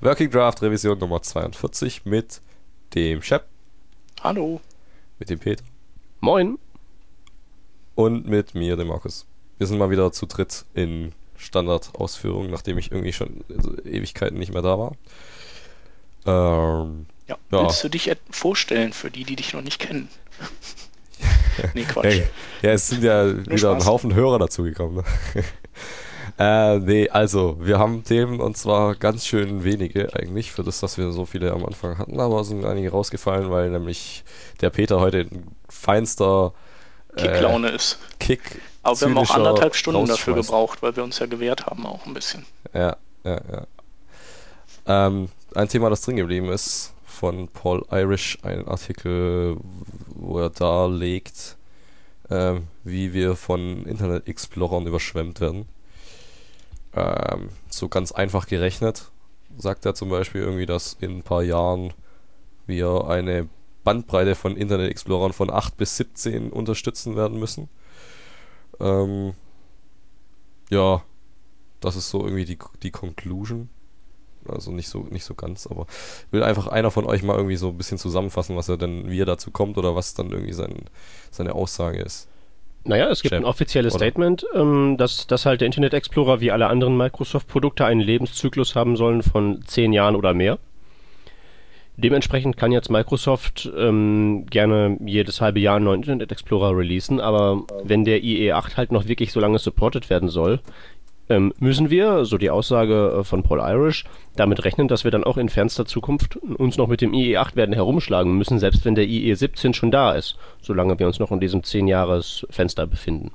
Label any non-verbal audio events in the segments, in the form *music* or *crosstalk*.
Working Draft Revision Nummer 42 mit dem Shep, Hallo. mit dem Peter Moin. und mit mir, dem Markus. Wir sind mal wieder zu dritt in Standardausführung, nachdem ich irgendwie schon Ewigkeiten nicht mehr da war. Ähm, Ja, Ja. willst du dich vorstellen für die, die dich noch nicht kennen? *laughs* nee, Quatsch. hey, ja, es sind ja wieder ein Spaß. Haufen Hörer dazugekommen. Ne? Äh, nee, also, wir haben Themen und zwar ganz schön wenige eigentlich, für das, dass wir so viele am Anfang hatten, aber es sind einige rausgefallen, weil nämlich der Peter heute ein feinster äh, Kicklaune ist. Kick. Aber wir haben auch anderthalb Stunden dafür gebraucht, weil wir uns ja gewehrt haben auch ein bisschen. Ja, ja, ja. Ähm, ein Thema, das drin geblieben ist, von Paul Irish, ein Artikel, wo er darlegt, ähm, wie wir von Internet Explorern überschwemmt werden. Ähm, so ganz einfach gerechnet, sagt er zum Beispiel irgendwie, dass in ein paar Jahren wir eine Bandbreite von Internet Explorern von 8 bis 17 unterstützen werden müssen. Ähm, ja, das ist so irgendwie die, die Conclusion. Also nicht so, nicht so ganz, aber will einfach einer von euch mal irgendwie so ein bisschen zusammenfassen, was er denn, wie er dazu kommt oder was dann irgendwie sein, seine Aussage ist. Naja, es gibt Chef, ein offizielles oder? Statement, ähm, dass, dass halt der Internet Explorer wie alle anderen Microsoft-Produkte einen Lebenszyklus haben sollen von zehn Jahren oder mehr. Dementsprechend kann jetzt Microsoft ähm, gerne jedes halbe Jahr einen neuen Internet Explorer releasen, aber wenn der IE8 halt noch wirklich so lange supported werden soll, ähm, müssen wir, so die Aussage äh, von Paul Irish, damit rechnen, dass wir dann auch in fernster Zukunft uns noch mit dem IE8 werden herumschlagen müssen, selbst wenn der IE17 schon da ist, solange wir uns noch in diesem 10-Jahres-Fenster befinden.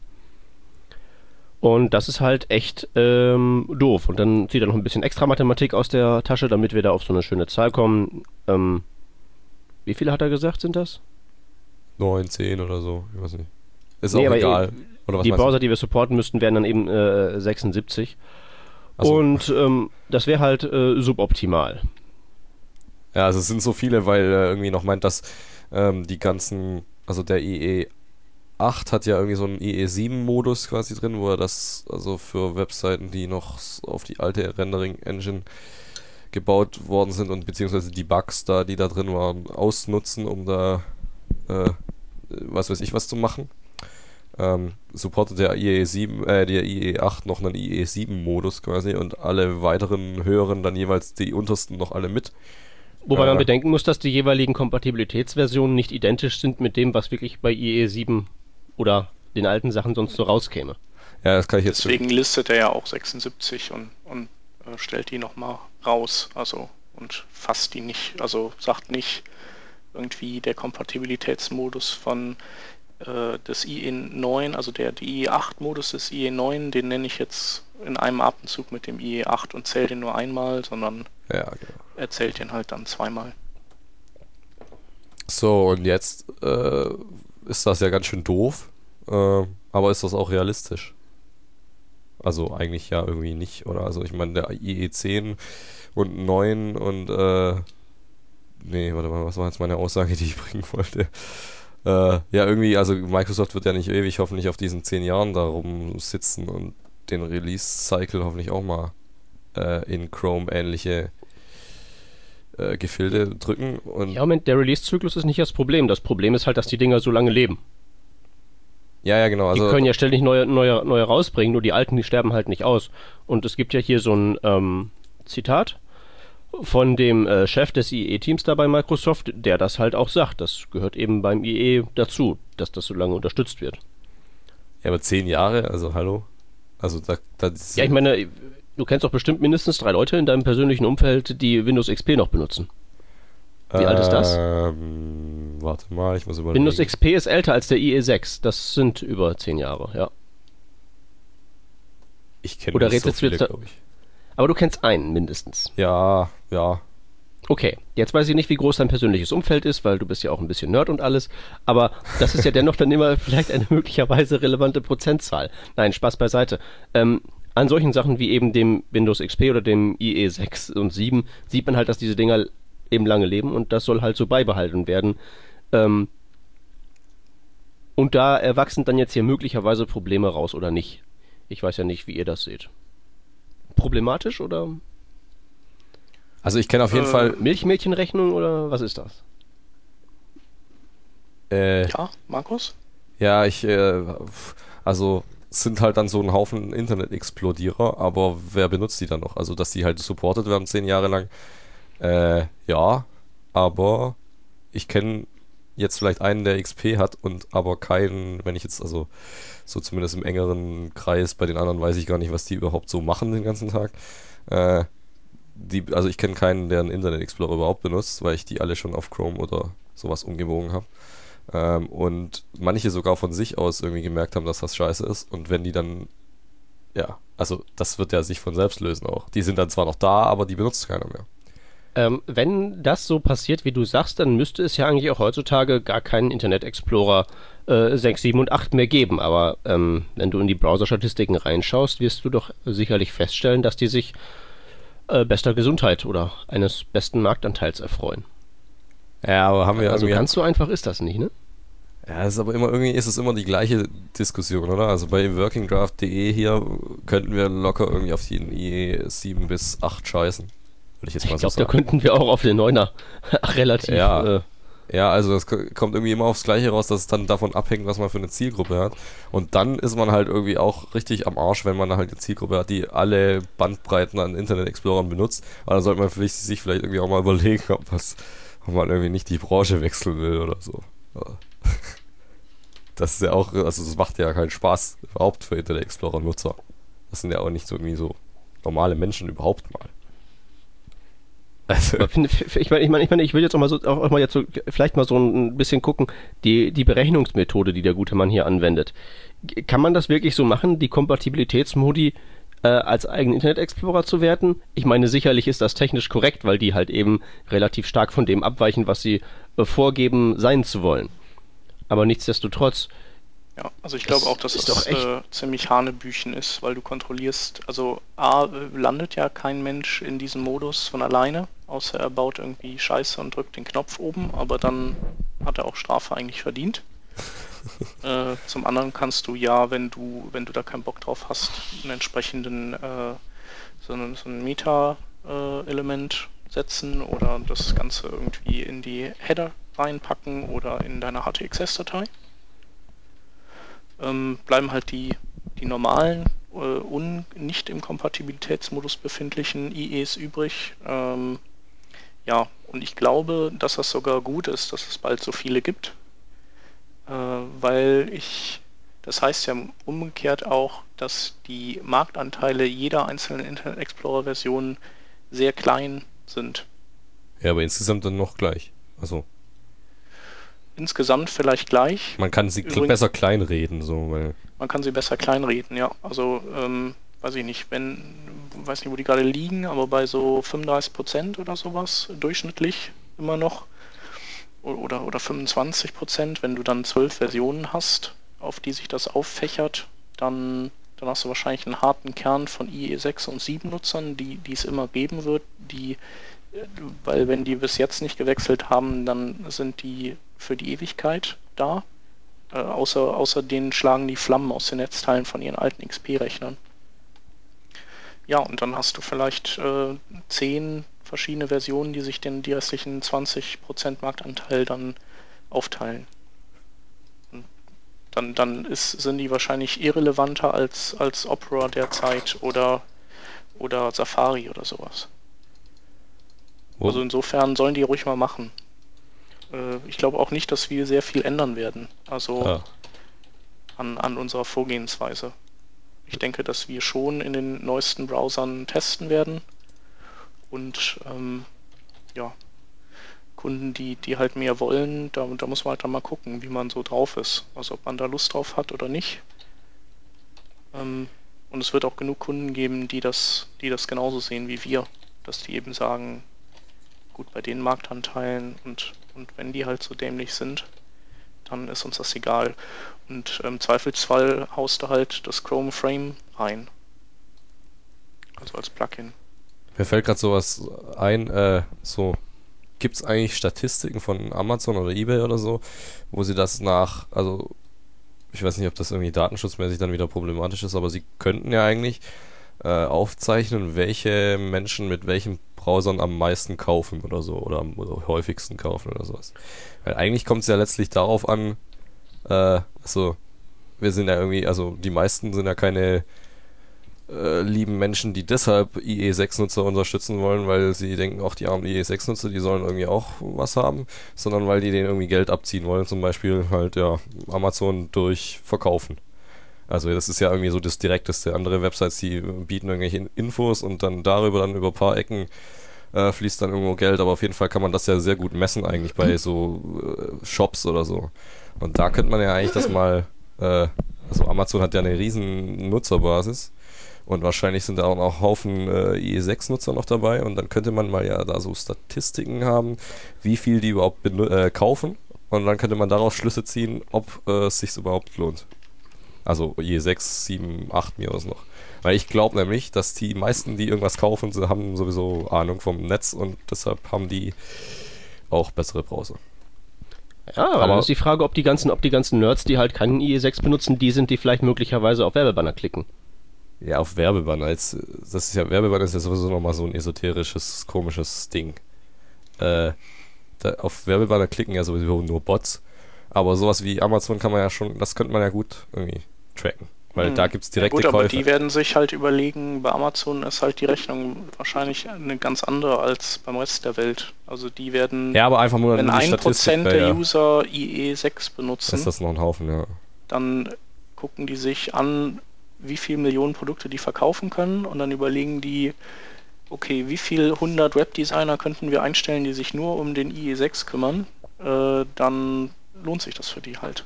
Und das ist halt echt ähm, doof. Und dann zieht er noch ein bisschen extra Mathematik aus der Tasche, damit wir da auf so eine schöne Zahl kommen. Ähm, wie viele hat er gesagt, sind das? 9, 10 oder so, ich weiß nicht. Ist Nee, auch egal. Oder was die? Browser, die wir supporten müssten, wären dann eben äh, 76. Ach so. Und ähm, das wäre halt äh, suboptimal. Ja, also es sind so viele, weil er irgendwie noch meint, dass ähm, die ganzen, also der IE8 hat ja irgendwie so einen IE7-Modus quasi drin, wo er das, also für Webseiten, die noch auf die alte Rendering-Engine gebaut worden sind und beziehungsweise die Bugs da, die da drin waren, ausnutzen, um da, äh, was weiß ich, was zu machen. Ähm, supportet der IE7, äh, der IE8 noch einen IE7-Modus quasi und alle weiteren höheren dann jeweils die untersten noch alle mit. Wobei Ja. man bedenken muss, dass die jeweiligen Kompatibilitätsversionen nicht identisch sind mit dem, was wirklich bei IE7 oder den alten Sachen sonst so rauskäme. Ja, das kann ich jetzt Deswegen listet er ja auch 76 und, und äh, stellt die nochmal raus. Also und fasst die nicht, also sagt nicht irgendwie der Kompatibilitätsmodus von äh, des IE9, also der IE8-Modus des IE9, den nenne ich jetzt in einem Atemzug mit dem IE8 und zähle den nur einmal, sondern Ja, genau. er zählt den halt dann zweimal. So, und jetzt äh, ist das ja ganz schön doof, äh, aber ist das auch realistisch? Also eigentlich ja irgendwie nicht, oder? Also ich meine, der IE10 und 9 und äh, nee, warte mal, was war jetzt meine Aussage, die ich bringen wollte? Äh, ja, irgendwie, also Microsoft wird ja nicht ewig hoffentlich auf diesen 10 Jahren da rumsitzen und den Release-Cycle hoffentlich auch mal äh, in Chrome ähnliche äh, Gefilde drücken und Ja, Moment, der Release-Zyklus ist nicht das Problem. Das Problem ist halt, dass die Dinger so lange leben. Ja, ja, genau. Die Also, können ja ständig neue, neue, neue rausbringen, nur die alten, die sterben halt nicht aus. Und es gibt ja hier so ein ähm, Zitat von dem äh, Chef des IE-Teams da bei Microsoft, der das halt auch sagt. Das gehört eben beim IE dazu, dass das so lange unterstützt wird. ja, aber zehn Jahre, also hallo. Also da, da Ja, ich meine, du kennst doch bestimmt mindestens drei Leute in deinem persönlichen Umfeld, die Windows XP noch benutzen. wie alt ist das? Ähm, warte mal, ich muss überlegen. Windows XP ist älter als der IE6. Das sind über zehn Jahre, ja. Ich kenne Oder so redest du viele, jetzt glaube ich. Aber du kennst einen mindestens. Ja, ja. Okay, jetzt weiß ich nicht, wie groß dein persönliches Umfeld ist, weil du bist ja auch ein bisschen Nerd und alles, aber das ist ja dennoch dann immer vielleicht eine möglicherweise relevante Prozentzahl. Nein, Spaß beiseite. Ähm, an solchen Sachen wie eben dem Windows XP oder dem IE 6 und 7 sieht man halt, dass diese Dinger eben lange leben und das soll halt so beibehalten werden. Ähm, und da erwachsen dann jetzt hier möglicherweise Probleme raus oder nicht. Ich weiß ja nicht, wie ihr das seht. Problematisch oder? Also ich kenne auf jeden äh, Fall. Milchmädchenrechnung oder was ist das? Äh, ja, Markus? Ja, ich, äh, also sind halt dann so ein Haufen Internet-Explodierer, aber wer benutzt die dann noch? Also, dass die halt supported werden zehn Jahre lang. Äh, ja, aber ich kenne jetzt vielleicht einen, der XP hat und aber keinen, wenn ich jetzt, also so zumindest im engeren Kreis, bei den anderen weiß ich gar nicht, was die überhaupt so machen den ganzen Tag. Äh, die, also ich kenne keinen, der einen Internet Explorer überhaupt benutzt, weil ich die alle schon auf Chrome oder sowas umgebogen habe. Ähm, und manche sogar von sich aus irgendwie gemerkt haben, dass das scheiße ist. Und wenn die dann, ja, also das wird ja sich von selbst lösen auch. Die sind dann zwar noch da, aber die benutzt keiner mehr. Ähm, wenn das so passiert, wie du sagst, dann müsste es ja eigentlich auch heutzutage gar keinen Internet Explorer äh, 6, 7 und 8 mehr geben. Aber ähm, wenn du in die Browser-Statistiken reinschaust, wirst du doch sicherlich feststellen, dass die sich äh, bester Gesundheit oder eines besten Marktanteils erfreuen. Ja, aber haben wir Also ganz so einfach ist das nicht, ne? Ja, es ist aber immer irgendwie ist es immer die gleiche Diskussion, oder? Also bei workingdraft.de hier könnten wir locker irgendwie auf die IE 7 bis 8 scheißen. Würde ich jetzt mal ich so glaub, sagen. da könnten wir auch auf den 9er *laughs* relativ. Ja, äh, ja, also das kommt irgendwie immer aufs Gleiche raus, dass es dann davon abhängt, was man für eine Zielgruppe hat. Und dann ist man halt irgendwie auch richtig am Arsch, wenn man halt eine Zielgruppe hat, die alle Bandbreiten an Internet Explorern benutzt. Aber dann sollte man sich vielleicht irgendwie auch mal überlegen, ob was ob man irgendwie nicht die Branche wechseln will oder so. *laughs* Das ist ja auch, also das macht ja keinen Spaß überhaupt für Internet Explorer Nutzer. Das sind ja auch nicht so irgendwie so normale Menschen überhaupt mal. Also. Ich meine, ich meine, ich, mein, ich will jetzt auch mal so, auch mal jetzt so, vielleicht mal so ein bisschen gucken, die, die Berechnungsmethode, die der gute Mann hier anwendet. Kann man das wirklich so machen, die Kompatibilitätsmodi äh, als eigenen Internet Explorer zu werten. Ich meine, sicherlich ist das technisch korrekt, weil die halt eben relativ stark von dem abweichen, was sie äh, vorgeben, sein zu wollen. Aber nichtsdestotrotz. Ja, also ich glaube auch, dass es äh, ziemlich Hanebüchen ist, weil du kontrollierst, also A, äh, landet ja kein Mensch in diesem Modus von alleine, außer er baut irgendwie Scheiße und drückt den Knopf oben, aber dann hat er auch Strafe eigentlich verdient. *laughs* äh, zum anderen kannst du ja, wenn du, wenn du da keinen Bock drauf hast, einen entsprechenden äh, so, so ein Meta-Element äh, setzen oder das Ganze irgendwie in die Header reinpacken oder in deine HTXS-Datei. Ähm, bleiben halt die, die normalen äh, und nicht im Kompatibilitätsmodus befindlichen IEs übrig. Ähm, ja, und ich glaube, dass das sogar gut ist, dass es bald so viele gibt, äh, weil ich, das heißt ja umgekehrt auch, dass die Marktanteile jeder einzelnen Internet Explorer Version sehr klein sind. Ja, aber insgesamt dann noch gleich. Also. Insgesamt vielleicht gleich. Man kann sie Übrigens, besser kleinreden, so, weil. Man kann sie besser kleinreden, ja. Also, ähm, weiß ich nicht, wenn, weiß nicht, wo die gerade liegen, aber bei so 35% oder sowas durchschnittlich immer noch oder, oder 25 Prozent. Wenn du dann zwölf Versionen hast, auf die sich das auffächert, dann, dann hast du wahrscheinlich einen harten Kern von IE6 und 7 Nutzern, die, die es immer geben wird, die, weil wenn die bis jetzt nicht gewechselt haben, dann sind die für die Ewigkeit da. Äh, außer, außer denen schlagen die Flammen aus den Netzteilen von ihren alten XP-Rechnern. Ja, und dann hast du vielleicht äh, 10, verschiedene Versionen, die sich den die restlichen 20% Marktanteil dann aufteilen. Und dann, dann ist, sind die wahrscheinlich irrelevanter als, als Opera derzeit oder, oder Safari oder sowas. Wo? Also insofern sollen die ruhig mal machen. Äh, ich glaube auch nicht, dass wir sehr viel ändern werden. Also ah. an, an unserer Vorgehensweise. Ich denke, dass wir schon in den neuesten Browsern testen werden und ähm, ja, Kunden, die, die halt mehr wollen, da, da muss man halt dann mal gucken, wie man so drauf ist. Also ob man da Lust drauf hat oder nicht. Ähm, und es wird auch genug Kunden geben, die das, die das genauso sehen wie wir. Dass die eben sagen, gut, bei den Marktanteilen und, und wenn die halt so dämlich sind, dann ist uns das egal. Und im Zweifelsfall haust du halt das Chrome Frame rein. Also als Plugin. Mir fällt gerade sowas ein, äh, so, gibt es eigentlich Statistiken von Amazon oder Ebay oder so, wo sie das nach, also ich weiß nicht, ob das irgendwie datenschutzmäßig dann wieder problematisch ist, aber sie könnten ja eigentlich äh, aufzeichnen, welche Menschen mit welchem Browsern am meisten kaufen oder so oder am oder häufigsten kaufen oder sowas. Weil eigentlich kommt es ja letztlich darauf an, äh, also wir sind ja irgendwie, also die meisten sind ja keine äh, lieben Menschen, die deshalb IE6-Nutzer unterstützen wollen, weil sie denken, auch die armen IE6-Nutzer, die sollen irgendwie auch was haben, sondern weil die denen irgendwie Geld abziehen wollen, zum Beispiel halt ja Amazon durch Verkaufen. Also das ist ja irgendwie so das Direkteste. Andere Websites, die bieten irgendwelche Infos und dann darüber, dann über ein paar Ecken äh, fließt dann irgendwo Geld, aber auf jeden Fall kann man das ja sehr gut messen eigentlich bei so äh, Shops oder so. Und da könnte man ja eigentlich das mal, äh, also Amazon hat ja eine riesen Nutzerbasis und wahrscheinlich sind da auch noch Haufen äh, IE6-Nutzer noch dabei und dann könnte man mal ja da so Statistiken haben, wie viel die überhaupt äh, kaufen und dann könnte man daraus Schlüsse ziehen, ob äh, es sich überhaupt lohnt. Also je 6, 7, 8 mir was noch. Weil ich glaube nämlich, dass die meisten, die irgendwas kaufen, sie haben sowieso Ahnung vom Netz und deshalb haben die auch bessere Browser. Ja, aber dann ist die Frage, ob die ganzen, ob die ganzen Nerds, die halt keinen IE6 benutzen, die sind, die vielleicht möglicherweise auf Werbebanner klicken. Ja, auf Werbebanner. Jetzt, das ist ja, Werbebanner ist ja sowieso nochmal so ein esoterisches, komisches Ding. Äh, da, auf Werbebanner klicken ja sowieso nur Bots. Aber sowas wie Amazon kann man ja schon, das könnte man ja gut irgendwie tracken. Weil hm. da gibt es direkte ja gut, aber die werden sich halt überlegen, bei Amazon ist halt die Rechnung wahrscheinlich eine ganz andere als beim Rest der Welt. Also die werden, ja, aber einfach nur wenn ein Prozent der ja. User IE6 benutzen, ist das noch ein Haufen, ja. Dann gucken die sich an, wie viele Millionen Produkte die verkaufen können und dann überlegen die, okay, wie viele 100 Webdesigner könnten wir einstellen, die sich nur um den IE6 kümmern, äh, dann lohnt sich das für die halt.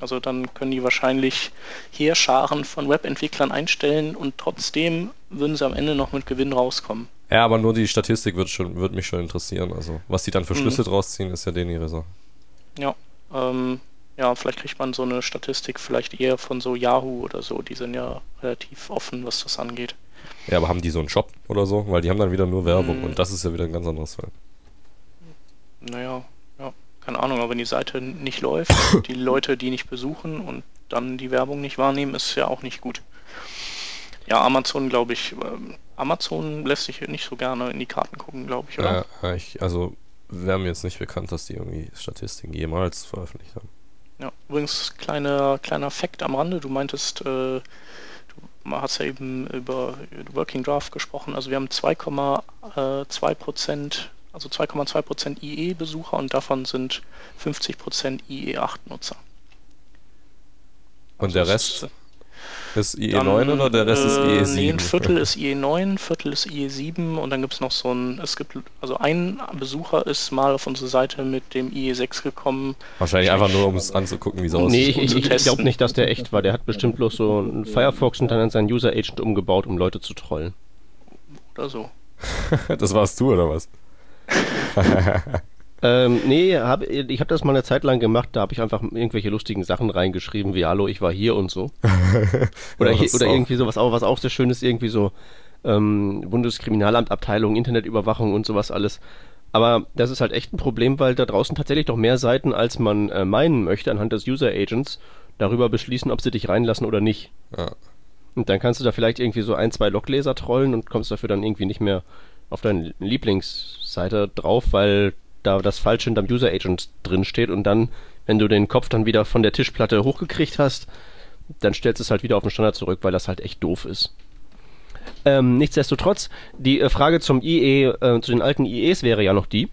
Also dann können die wahrscheinlich Heerscharen von Webentwicklern einstellen und trotzdem würden sie am Ende noch mit Gewinn rauskommen. Ja, aber nur die Statistik wird, schon, wird mich schon interessieren. Also was die dann für mhm. Schlüsse mhm. draus ziehen, ist ja denen ihre Sache. Ja, ähm, ja, vielleicht kriegt man so eine Statistik vielleicht eher von so Yahoo oder so. Die sind ja relativ offen, was das angeht. Ja, aber haben die so einen Shop oder so? Weil die haben dann wieder nur Werbung mm. und das ist ja wieder ein ganz anderes Fall. Naja, keine Ahnung, aber wenn die Seite nicht läuft, *coughs* die Leute die nicht besuchen und dann die Werbung nicht wahrnehmen, ist ja auch nicht gut. Ja, Amazon, glaube ich, ähm, Amazon lässt sich nicht so gerne in die Karten gucken, glaube ich, oder? Ja, ich, also wäre mir jetzt nicht bekannt, dass die irgendwie Statistiken jemals veröffentlicht haben. Ja, übrigens, kleiner, kleiner Fakt am Rande, du meintest, äh, du hast ja eben über Working Draft gesprochen, also wir haben 2,2 Prozent also 2,2% IE-Besucher und davon sind 50% IE8-Nutzer. Und also der Rest ist IE9 dann, oder der Rest äh, ist IE7? Nee, ein Viertel ist IE9, ein Viertel ist IE7 und dann gibt es noch so ein, es gibt, also ein Besucher ist mal auf unsere Seite mit dem IE6 gekommen. Wahrscheinlich einfach nur, um es anzugucken, wie es aussieht. Nee, ich, ich, ich glaube nicht, dass der echt war. Der hat bestimmt bloß so ein Firefox und dann seinen User Agent umgebaut, um Leute zu trollen. Oder so. *laughs* das warst du, oder was? *laughs* ähm, nee, hab, ich habe das mal eine Zeit lang gemacht, da habe ich einfach irgendwelche lustigen Sachen reingeschrieben, wie Hallo, ich war hier und so. oder, *laughs* ja, oder irgendwie sowas auch, was auch sehr schön ist, irgendwie so ähm, Bundeskriminalamtabteilung, Internetüberwachung und sowas alles. Aber das ist halt echt ein Problem, weil da draußen tatsächlich doch mehr Seiten, als man äh, meinen möchte, anhand des User Agents, darüber beschließen, ob sie dich reinlassen oder nicht. Ja. Und dann kannst du da vielleicht irgendwie so ein, zwei Logleser trollen und kommst dafür dann irgendwie nicht mehr auf deine Lieblingsseite drauf, weil da das falsch hinterm User Agent drin steht und dann, wenn du den Kopf dann wieder von der Tischplatte hochgekriegt hast, dann stellst du es halt wieder auf den Standard zurück, weil das halt echt doof ist. Ähm, nichtsdestotrotz, die äh, Frage zum IE, äh, zu den alten IEs wäre ja noch die,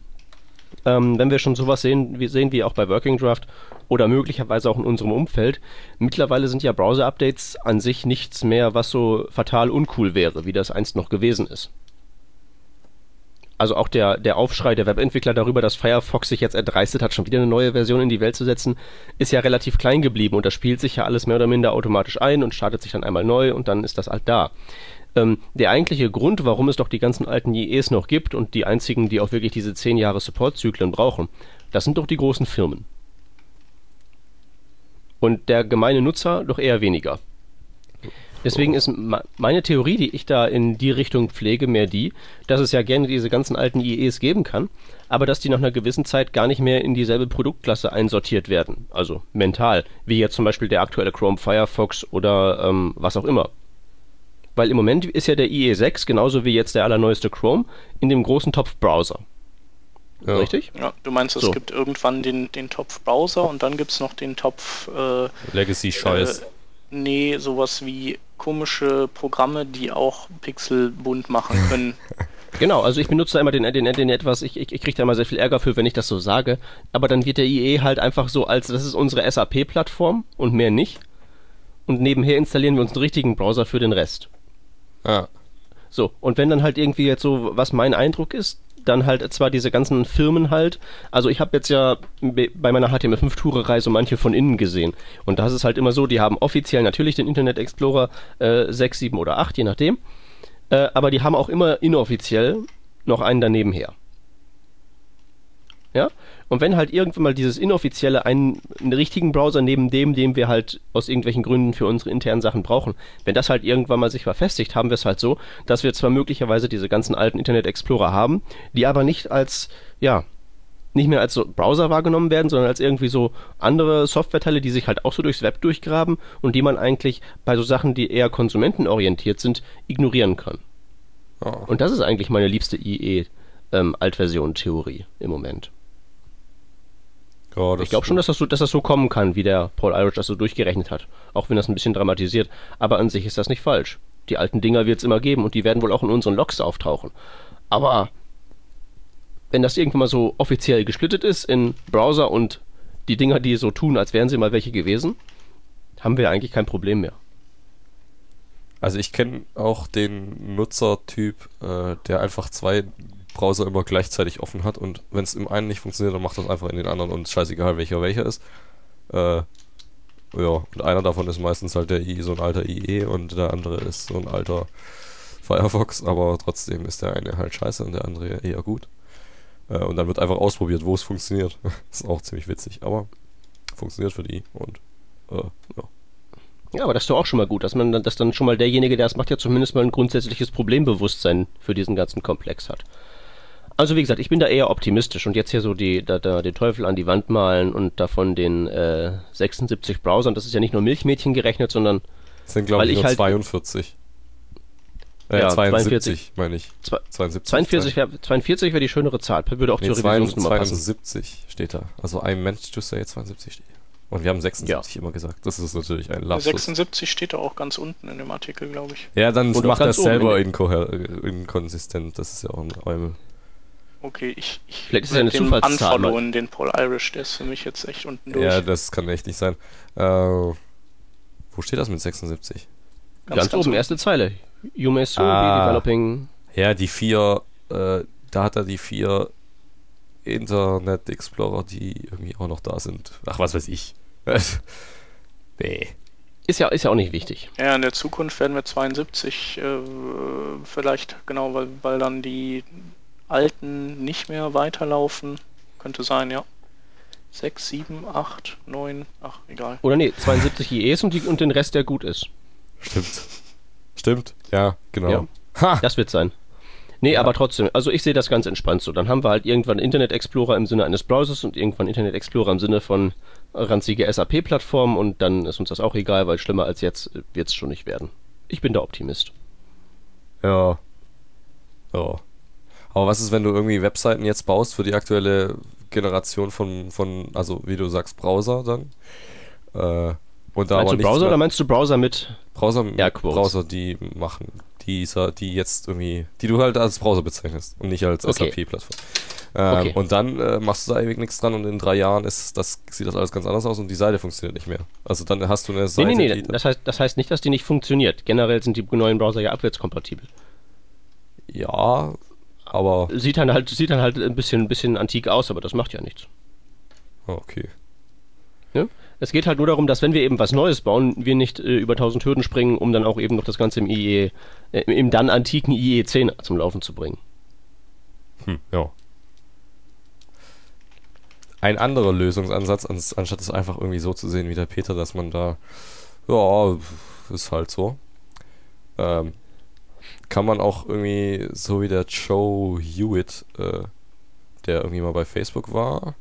ähm, wenn wir schon sowas sehen, wie, sehen wie auch bei Working Draft oder möglicherweise auch in unserem Umfeld, mittlerweile sind ja Browser-Updates an sich nichts mehr, was so fatal uncool wäre, wie das einst noch gewesen ist also auch der, der Aufschrei der Webentwickler darüber, dass Firefox sich jetzt erdreistet hat, schon wieder eine neue Version in die Welt zu setzen, ist ja relativ klein geblieben und das spielt sich ja alles mehr oder minder automatisch ein und startet sich dann einmal neu und dann ist das halt da. Ähm, der eigentliche Grund, warum es doch die ganzen alten IEs noch gibt und die einzigen, die auch wirklich diese 10 Jahre Supportzyklen brauchen, das sind doch die großen Firmen. Und der gemeine Nutzer doch eher weniger. Deswegen ist meine Theorie, die ich da in die Richtung pflege, mehr die, dass es ja gerne diese ganzen alten IEs geben kann, aber dass die nach einer gewissen Zeit gar nicht mehr in dieselbe Produktklasse einsortiert werden. Also mental, wie jetzt zum Beispiel der aktuelle Chrome Firefox oder ähm, was auch immer. Weil im Moment ist ja der IE6, genauso wie jetzt der allerneueste Chrome, in dem großen Topf-Browser. Ja. Richtig? Ja, du meinst, es So. gibt irgendwann den, den Topf-Browser und dann gibt es noch den Topf, äh, Legacy-Scheiß. äh, nee, sowas wie komische Programme, die auch pixelbunt machen *laughs* können. Genau, also ich benutze da immer den, den, den etwas, ich, ich, ich kriege da immer sehr viel Ärger für, wenn ich das so sage, aber dann wird der IE halt einfach so als, das ist unsere SAP-Plattform und mehr nicht. Und nebenher installieren wir uns einen richtigen Browser für den Rest. Ja. So, und wenn dann halt irgendwie jetzt so, was mein Eindruck ist, dann halt zwar diese ganzen Firmen halt, also ich habe jetzt ja be- bei meiner HTML5-Tourerei so manche von innen gesehen. Und das ist halt immer so, die haben offiziell natürlich den Internet Explorer äh, 6, 7 oder 8, je nachdem. Äh, aber die haben auch immer inoffiziell noch einen daneben her. Ja? Und wenn halt irgendwann mal dieses inoffizielle einen, einen richtigen Browser neben dem, den wir halt aus irgendwelchen Gründen für unsere internen Sachen brauchen, wenn das halt irgendwann mal sich verfestigt, haben wir es halt so, dass wir zwar möglicherweise diese ganzen alten Internet Explorer haben, die aber nicht als, ja, nicht mehr als so Browser wahrgenommen werden, sondern als irgendwie so andere Softwareteile, die sich halt auch so durchs Web durchgraben und die man eigentlich bei so Sachen, die eher konsumentenorientiert sind, ignorieren kann. Ja. Und das ist eigentlich meine liebste IE-Altversion-Theorie im Moment. Ja, Ich glaube schon, dass das, so, dass das so kommen kann, wie der Paul Irish das so durchgerechnet hat. Auch wenn das ein bisschen dramatisiert. Aber an sich ist das nicht falsch. Die alten Dinger wird es immer geben und die werden wohl auch in unseren Logs auftauchen. Aber wenn das irgendwann mal so offiziell gesplittet ist in Browser und die Dinger, die so tun, als wären sie mal welche gewesen, haben wir eigentlich kein Problem mehr. Also ich kenne auch den Nutzertyp, äh, der einfach zwei Browser immer gleichzeitig offen hat und wenn es im einen nicht funktioniert, dann macht das einfach in den anderen und scheißegal welcher welcher ist. Äh, ja, und einer davon ist meistens halt der I, so ein alter IE und der andere ist so ein alter Firefox, aber trotzdem ist der eine halt scheiße und der andere eher gut. Äh, und dann wird einfach ausprobiert, wo es funktioniert. *laughs* ist auch ziemlich witzig, aber funktioniert für die und äh, ja. Ja, aber das ist doch auch schon mal gut, dass man dass dann schon mal derjenige, der es macht, ja zumindest mal ein grundsätzliches Problembewusstsein für diesen ganzen Komplex hat. Also wie gesagt, ich bin da eher optimistisch und jetzt hier so die, da, da den Teufel an die Wand malen und davon den äh, 76 Browsern, das ist ja nicht nur Milchmädchen gerechnet, sondern Es sind glaube ich nur halt- 42. Äh, Ja, 72, meine ich. zwei- 72. 42 wäre 42 wär die schönere Zahl, würde auch Nee, zur 72, Revisionsnummer passen. 72 steht da. Also ein Mensch to say 72 steht. Und wir haben 76 immer gesagt. Das ist natürlich ein Lapsus. 76 steht da auch ganz unten in dem Artikel, glaube ich. Ja, dann Und macht er oben selber in inkoher- äh, inkonsistent. Das ist ja auch ein Eumel. Okay, ich, ich Vielleicht ist es eine den Zufallszahl, unfollowen, den Paul Irish, der ist für mich jetzt echt unten durch. Ja, das kann echt nicht sein. Äh, wo steht das mit 76? Ganz, oben, erste Zeile. You may soon Ah. be developing. Ja, die vier, äh, da hat er die vier Internet Explorer, die irgendwie auch noch da sind. Ach, was weiß ich. *laughs* nee. Ist ja, ist ja auch nicht wichtig. Ja, in der Zukunft werden wir 72 äh, vielleicht, genau, weil, weil dann die alten nicht mehr weiterlaufen. Könnte sein, ja. 6, 7, 8, 9, ach, egal. Oder nee, 72 IEs und, die, und den Rest, der gut ist. Stimmt. Stimmt. Ja, genau. Ja. Ha! Das wird sein. Nee, Ja. aber trotzdem, also ich sehe das ganz entspannt so. Dann haben wir halt irgendwann Internet Explorer im Sinne eines Browsers und irgendwann Internet Explorer im Sinne von ranzige SAP-Plattform und dann ist uns das auch egal, weil schlimmer als jetzt wird es schon nicht werden. Ich bin der Optimist. Ja. Ja. Aber was ist, wenn du irgendwie Webseiten jetzt baust für die aktuelle Generation von, von also wie du sagst, Browser dann? Äh, und da meinst du Browser oder meinst du Browser mit? Browser, Airquotes. Browser, die machen, dieser, die jetzt irgendwie, die du halt als Browser bezeichnest und nicht als Okay. SAP-Plattform. Ähm, Okay. Und dann äh, machst du da ewig nichts dran und in drei Jahren ist das, sieht das alles ganz anders aus und die Seite funktioniert nicht mehr. Also dann hast du eine Nee, Seite, nee, nee, die das heißt, das heißt nicht, dass die nicht funktioniert. Generell sind die neuen Browser ja abwärtskompatibel. ja, aber Sieht dann halt, sieht dann halt ein bisschen, ein bisschen antik aus, aber das macht ja nichts. oh, okay. Ne? Es geht halt nur darum, dass wenn wir eben was Neues bauen, wir nicht äh, über 1000 Hürden springen, um dann auch eben noch das Ganze im IE, äh, im dann antiken IE 10 zum Laufen zu bringen. Hm, ja. Ein anderer Lösungsansatz, ans, anstatt es einfach irgendwie so zu sehen wie der Peter, dass man da, ja, ist halt so. Ähm, kann man auch irgendwie, so wie der Joe Hewitt, äh, der irgendwie mal bei Facebook war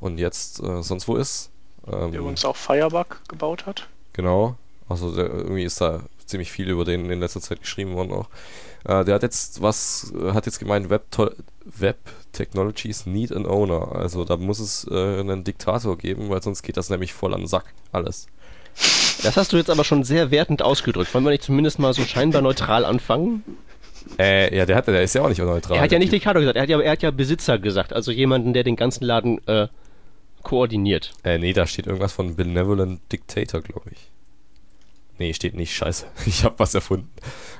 und jetzt äh, sonst wo ist. Ähm, Der übrigens auch Firebug gebaut hat. Genau. Also der, irgendwie ist da ziemlich viel über den in letzter Zeit geschrieben worden auch. Äh, der hat jetzt was, hat jetzt gemeint, Web, Web Technologies need an owner. Also da muss es äh, einen Diktator geben, weil sonst geht das nämlich voll an den Sack. Alles. Das hast du jetzt aber schon sehr wertend ausgedrückt. Wollen wir nicht zumindest mal so scheinbar neutral anfangen? Äh, ja, der, hat, der ist ja auch nicht neutral. Er hat ja nicht Diktator gesagt, er hat ja, er hat ja Besitzer gesagt, also jemanden, der den ganzen Laden äh, koordiniert. Äh, nee, da steht irgendwas von Benevolent Dictator, glaube ich. Nee, steht nicht, scheiße. *laughs* Ich habe was erfunden.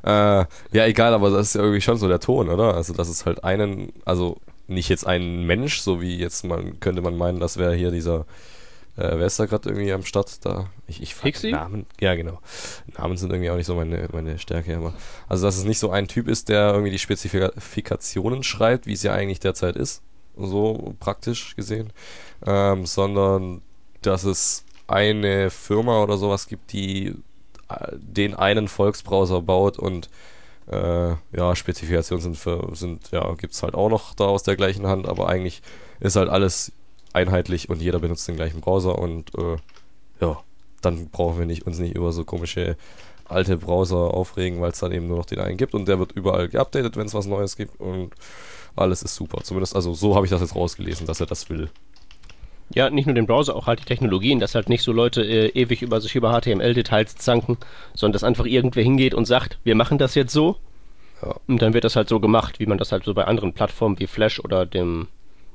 Äh, ja, egal, aber das ist ja irgendwie schon so der Ton, oder? Also, das ist halt einen, also nicht jetzt ein Mensch, so wie jetzt man, könnte man meinen, das wäre hier dieser äh, wer ist da gerade irgendwie am Start? Da, ich, ich Pixie? Namen. Ja, genau. Namen sind irgendwie auch nicht so meine, meine Stärke immer. Also, dass es nicht so ein Typ ist, der irgendwie die Spezifikationen schreibt, wie es ja eigentlich derzeit ist, so praktisch gesehen, ähm, sondern dass es eine Firma oder sowas gibt, die äh, den einen Volksbrowser baut und äh, ja, Spezifikationen sind für, sind, ja, gibt es halt auch noch da aus der gleichen Hand, aber eigentlich ist halt alles einheitlich und jeder benutzt den gleichen Browser und äh, ja, dann brauchen wir nicht, uns nicht über so komische alte Browser aufregen, weil es dann eben nur noch den einen gibt und der wird überall geupdatet, wenn es was Neues gibt und alles ist super. Zumindest, also so habe ich das jetzt rausgelesen, dass er das will. Ja, nicht nur den Browser, auch halt die Technologien, dass halt nicht so Leute äh, ewig über sich über HTML-Details zanken, sondern dass einfach irgendwer hingeht und sagt, wir machen das jetzt so. Ja. Und dann wird das halt so gemacht, wie man das halt so bei anderen Plattformen wie Flash oder dem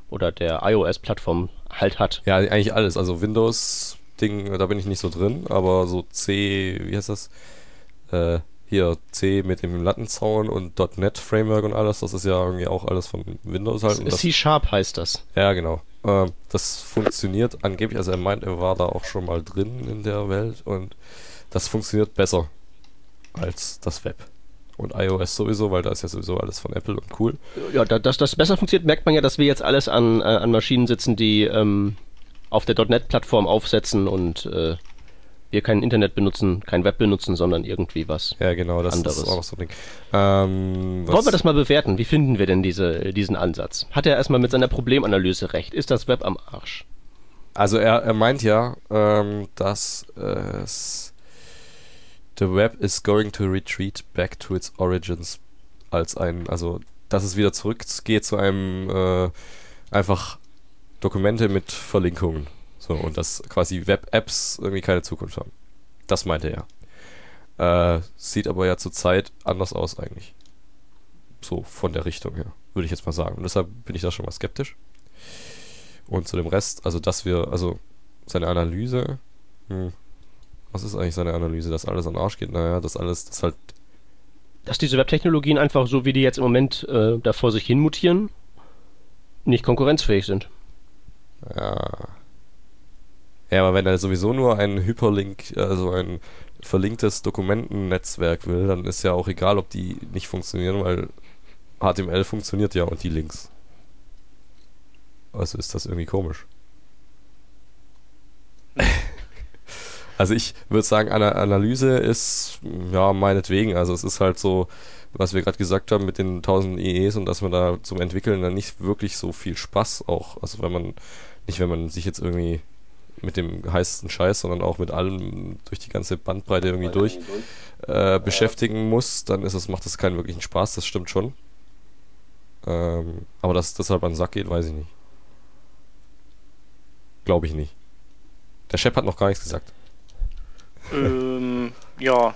oder der iOS-Plattform halt hat. Ja, eigentlich alles. Also Windows-Ding, da bin ich nicht so drin, aber so C, wie heißt das? Äh, hier C mit dem Lattenzaun und .NET Framework und alles, das ist ja irgendwie auch alles von Windows halt. C-Sharp heißt das. Ja, genau. Äh, das funktioniert angeblich, also er meint, er war da auch schon mal drin in der Welt und das funktioniert besser als das Web und iOS sowieso, weil da ist ja sowieso alles von Apple und cool. Ja, dass das besser funktioniert, merkt man ja, dass wir jetzt alles an, äh, an Maschinen sitzen, die ähm, auf der .NET-Plattform aufsetzen und äh, wir kein Internet benutzen, kein Web benutzen, sondern irgendwie was Ja, genau, das anderes. ist auch so ein Ding. Ähm, Wollen wir das mal bewerten? Wie finden wir denn diese, diesen Ansatz? Hat er erstmal mit seiner Problemanalyse recht? Ist das Web am Arsch? Also er, er meint ja, ähm, dass es The web is going to retreat back to its origins als ein, also dass es wieder zurückgeht zu einem äh, einfach Dokumente mit Verlinkungen. So, und dass quasi Web-Apps irgendwie keine Zukunft haben. Das meinte er. Äh, sieht aber ja zurzeit anders aus eigentlich. So von der Richtung her, würde ich jetzt mal sagen. Und deshalb bin ich da schon mal skeptisch. Und zu dem Rest, also dass wir, also seine Analyse, hm, was ist eigentlich seine Analyse, dass alles an Arsch geht? Naja, dass alles, das halt. Dass diese Webtechnologien einfach so, wie die jetzt im Moment äh, da vor sich hin mutieren, nicht konkurrenzfähig sind. Ja. Ja, aber wenn er sowieso nur ein Hyperlink, also ein verlinktes Dokumentennetzwerk will, dann ist ja auch egal, ob die nicht funktionieren, weil HTML funktioniert ja und die Links. Also ist das irgendwie komisch. *laughs* Also ich würde sagen, eine Analyse ist, ja, meinetwegen. Also es ist halt so, was wir gerade gesagt haben mit den 1000 IEs und dass man da zum Entwickeln dann nicht wirklich so viel Spaß auch, also wenn man, nicht wenn man sich jetzt irgendwie mit dem heißesten Scheiß, sondern auch mit allem durch die ganze Bandbreite irgendwie durch äh, beschäftigen muss, dann ist es, macht das keinen wirklichen Spaß, das stimmt schon. Ähm, aber dass das halt an den Sack geht, weiß ich nicht. Glaube ich nicht. Der Chef hat noch gar nichts gesagt ähm, ja.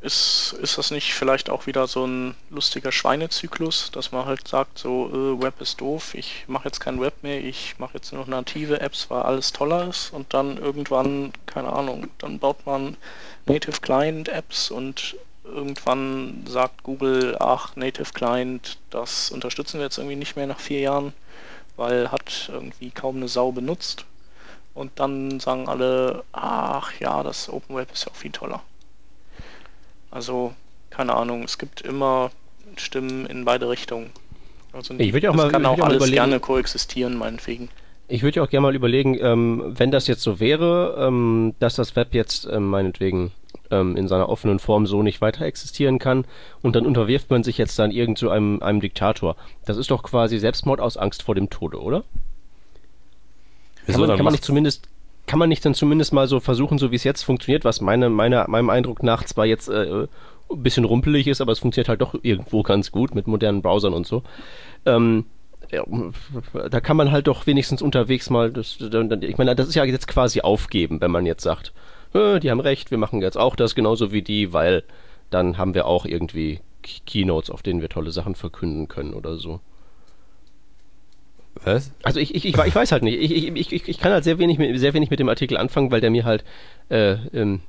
Ist, ist das nicht vielleicht auch wieder so ein lustiger Schweinezyklus, dass man halt sagt, so äh, Web ist doof, ich mache jetzt kein Web mehr, ich mache jetzt nur native Apps, weil alles toller ist und dann irgendwann, keine Ahnung, dann baut man Native Client Apps und irgendwann sagt Google, ach, Native Client, das unterstützen wir jetzt irgendwie nicht mehr nach vier Jahren, weil hat irgendwie kaum eine Sau benutzt und dann sagen alle, ach ja, das Open Web ist ja auch viel toller. Also, keine Ahnung, es gibt immer Stimmen in beide Richtungen. Also ich ja auch mal, kann auch alles gerne koexistieren, meinetwegen. Ich würde ja auch gerne mal überlegen, ähm, wenn das jetzt so wäre, ähm, dass das Web jetzt ähm, meinetwegen ähm, in seiner offenen Form so nicht weiter existieren kann und dann unterwirft man sich jetzt dann irgend so einem, einem Diktator. Das ist doch quasi Selbstmord aus Angst vor dem Tode, oder? Wieso, kann man, kann man nicht zumindest kann man nicht dann zumindest mal so versuchen, so wie es jetzt funktioniert, was meine, meine, meinem Eindruck nach zwar jetzt äh, ein bisschen rumpelig ist, aber es funktioniert halt doch irgendwo ganz gut mit modernen Browsern und so. Ähm, ja, da kann man halt doch wenigstens unterwegs mal, das, ich meine, das ist ja jetzt quasi aufgeben, wenn man jetzt sagt, äh, die haben recht, wir machen jetzt auch das genauso wie die, weil dann haben wir auch irgendwie Keynotes, auf denen wir tolle Sachen verkünden können oder so. Was? Also ich, ich, ich, ich weiß halt nicht. Ich, ich, ich, ich kann halt sehr wenig, mit, sehr wenig mit dem Artikel anfangen, weil der mir halt, äh, ähm,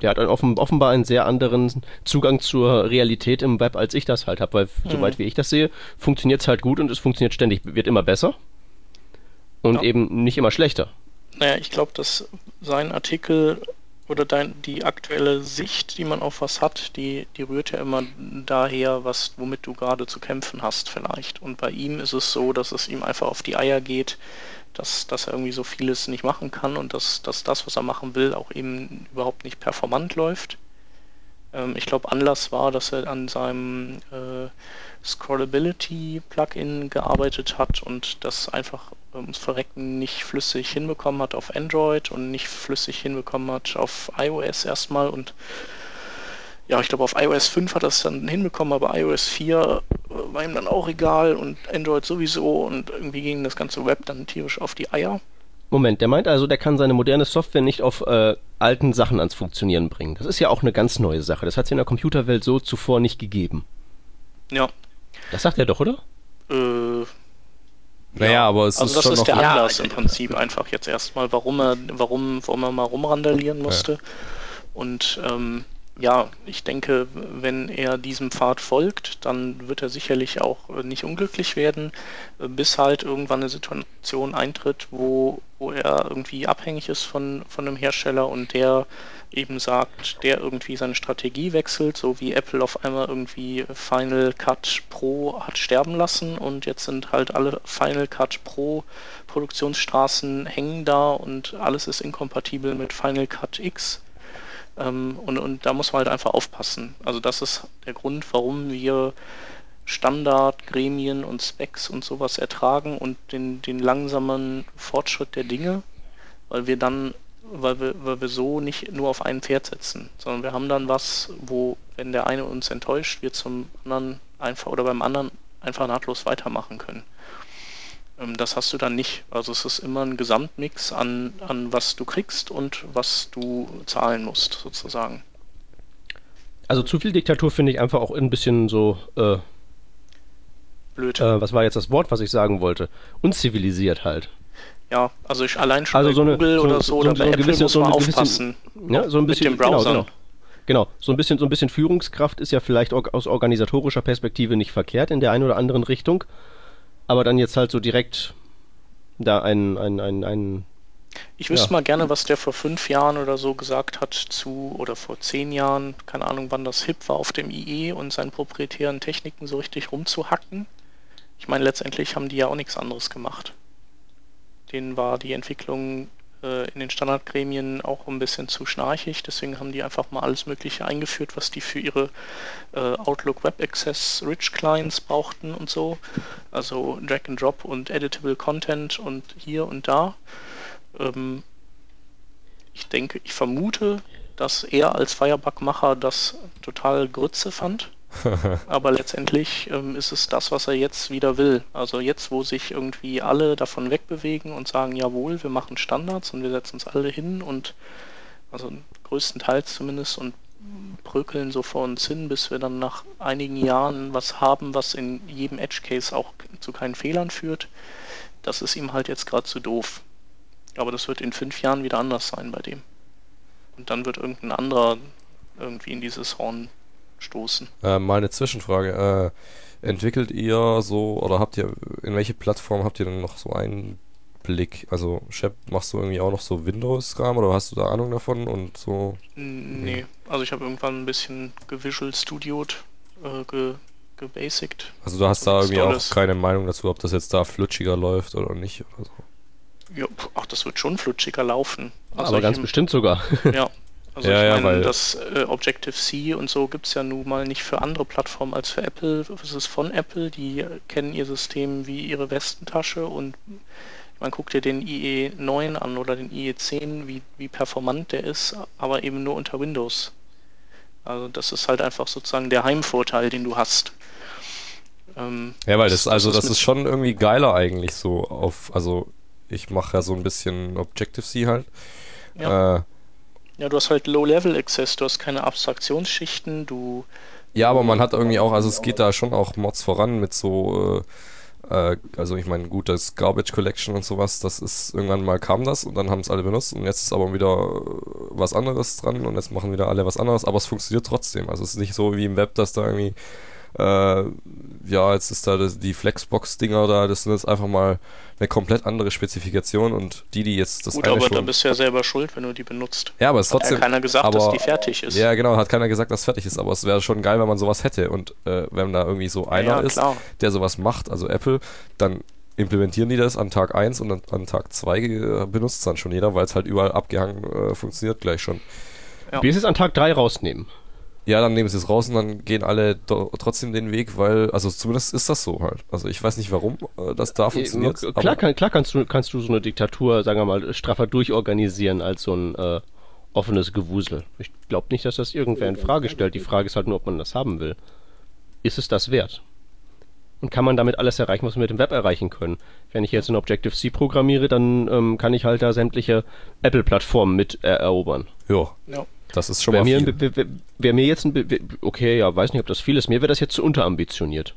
der hat offen, offenbar einen sehr anderen Zugang zur Realität im Web, als ich das halt habe, weil mhm. soweit wie ich das sehe, funktioniert es halt gut und es funktioniert ständig, wird immer besser und ja. eben nicht immer schlechter. Naja, ich glaube, dass sein Artikel oder dein, die aktuelle Sicht, die man auf was hat, die, die rührt ja immer daher, was, womit du gerade zu kämpfen hast vielleicht. Und bei ihm ist es so, dass es ihm einfach auf die Eier geht, dass, dass er irgendwie so vieles nicht machen kann und dass, dass das, was er machen will, auch eben überhaupt nicht performant läuft. Ähm, ich glaube, Anlass war, dass er an seinem äh, Scrollability-Plugin gearbeitet hat und das einfach ums Verrecken nicht flüssig hinbekommen hat auf Android und nicht flüssig hinbekommen hat auf iOS erstmal und ja, ich glaube auf iOS 5 hat es dann hinbekommen, aber iOS 4 war ihm dann auch egal und Android sowieso und irgendwie ging das ganze Web dann tierisch auf die Eier. Moment, der meint also, der kann seine moderne Software nicht auf äh, alten Sachen ans Funktionieren bringen. Das ist ja auch eine ganz neue Sache. Das hat es in der Computerwelt so zuvor nicht gegeben. Ja, das sagt er doch, oder? Äh, naja, ja. aber es also ist das ist der Anlass im Prinzip einfach jetzt erstmal, warum er, warum, warum er mal rumrandalieren musste. Ja. Und ähm, ja, ich denke, wenn er diesem Pfad folgt, dann wird er sicherlich auch nicht unglücklich werden, bis halt irgendwann eine Situation eintritt, wo, wo er irgendwie abhängig ist von, von einem Hersteller und der eben sagt, der irgendwie seine Strategie wechselt, so wie Apple auf einmal irgendwie Final Cut Pro hat sterben lassen und jetzt sind halt alle Final Cut Pro Produktionsstraßen hängen da und alles ist inkompatibel mit Final Cut X ähm, und, und da muss man halt einfach aufpassen. Also das ist der Grund, warum wir Standard, Gremien und Specs und sowas ertragen und den, den langsamen Fortschritt der Dinge, weil wir dann, weil wir, weil wir so nicht nur auf ein Pferd setzen, sondern wir haben dann was, wo, wenn der eine uns enttäuscht, wir zum anderen einfach oder beim anderen einfach nahtlos weitermachen können. Ähm, das hast du dann nicht. Also es ist immer ein Gesamtmix an, an was du kriegst und was du zahlen musst, sozusagen. Also zu viel Diktatur finde ich einfach auch ein bisschen so äh, blöd. Äh, was war jetzt das Wort, was ich sagen wollte? Unzivilisiert halt. Ja, also ich allein schon also bei so eine, Google so, oder so, so, oder bei so Apple muss man aufpassen. ja, so ein bisschen, mit dem Browser. Genau, genau. genau, so ein bisschen, so ein bisschen Führungskraft ist ja vielleicht aus organisatorischer Perspektive nicht verkehrt in der einen oder anderen Richtung aber dann jetzt halt so direkt da ein, ein, ein, ein ich wüsste ja. mal gerne, was der vor fünf Jahren oder so gesagt hat zu, oder vor zehn Jahren, keine Ahnung, wann das hip war, auf dem IE und seinen proprietären Techniken so richtig rumzuhacken. Ich meine, letztendlich haben die ja auch nichts anderes gemacht. Denen war die Entwicklung äh, in den Standardgremien auch ein bisschen zu schnarchig. Deswegen haben die einfach mal alles Mögliche eingeführt, was die für ihre äh, Outlook Web Access Rich Clients brauchten und so. Also Drag and Drop und Editable Content und hier und da. Ähm, ich denke, ich vermute, dass er als Firebug-Macher das total Grütze fand *laughs* Aber letztendlich ähm, ist es das, was er jetzt wieder will. Also jetzt, wo sich irgendwie alle davon wegbewegen und sagen, jawohl, wir machen Standards und wir setzen uns alle hin und also größtenteils zumindest und brökeln so vor uns hin, bis wir dann nach einigen Jahren was haben, was in jedem Edge Case auch zu keinen Fehlern führt. Das ist ihm halt jetzt gerade zu doof. Aber das wird in fünf Jahren wieder anders sein bei dem. Und dann wird irgendein anderer irgendwie in dieses Horn stoßen. Äh, mal eine Zwischenfrage. Äh, entwickelt ihr so oder habt ihr, in welche Plattform habt ihr denn noch so einen Blick? Also, Shep, machst du irgendwie auch noch so Windows-Kram oder hast du da Ahnung davon und so? Nee, also ich habe irgendwann ein bisschen gevisual studioed, äh, ge gebasiced. Also du hast da irgendwie auch keine Meinung dazu, ob das jetzt da flutschiger läuft oder nicht oder so? Ja, ach, das wird schon flutschiger laufen. Also Aber ganz bestimmt sogar. Ja, *laughs* Also ja, ich meine, ja, das äh, Objective-C und so gibt es ja nun mal nicht für andere Plattformen als für Apple. Es ist von Apple, die kennen ihr System wie ihre Westentasche und man guckt dir den IE9 an oder den IE10, wie, wie performant der ist, aber eben nur unter Windows. Also das ist halt einfach sozusagen der Heimvorteil, den du hast. Ähm, ja, weil das, das also das ist, ist schon irgendwie geiler eigentlich so auf, also ich mache ja so ein bisschen Objective-C halt. Ja. Äh, ja, du hast halt Low-Level-Access, du hast keine Abstraktionsschichten, du. Ja, aber man hat irgendwie auch, also es geht da schon auch Mods voran mit so, äh, äh, also ich meine, gut, das Garbage Collection und sowas, das ist, irgendwann mal kam das und dann haben es alle benutzt und jetzt ist aber wieder äh, was anderes dran und jetzt machen wieder alle was anderes, aber es funktioniert trotzdem. Also es ist nicht so wie im Web, dass da irgendwie äh, ja, jetzt ist da das, die Flexbox-Dinger da, das sind jetzt einfach mal eine komplett andere Spezifikation und die, die jetzt das Gut, aber da bist du ja selber schuld, wenn du die benutzt. Ja, aber es hat trotzdem. Hat keiner gesagt, aber, dass die fertig ist. Ja, genau, hat keiner gesagt, dass fertig ist, aber es wäre schon geil, wenn man sowas hätte und äh, wenn da irgendwie so einer ja, ist, der sowas macht, also Apple, dann implementieren die das an Tag 1 und an, an Tag 2 äh, benutzt es dann schon jeder, weil es halt überall abgehangen äh, funktioniert gleich schon. Ja. Wie ist es an Tag 3 rausnehmen? Ja, dann nehmen sie es raus und dann gehen alle trotzdem den Weg, weil, also zumindest ist das so halt. Also ich weiß nicht, warum äh, das da funktioniert. Äh, klar, kann, klar kannst, du, kannst du so eine Diktatur, sagen wir mal, straffer durchorganisieren als so ein äh, offenes Gewusel. Ich glaube nicht, dass das irgendwer in Frage stellt. Die Frage ist halt nur, ob man das haben will. Ist es das wert? Und kann man damit alles erreichen, was wir mit dem Web erreichen können? Wenn ich jetzt in Objective-C programmiere, dann ähm, kann ich halt da sämtliche Apple-Plattformen mit erobern. Ja. ja. Das ist schon wär mal viel. Wäre wär mir jetzt ein, okay, ja, weiß nicht, ob das viel ist. Mir wäre das jetzt zu unterambitioniert.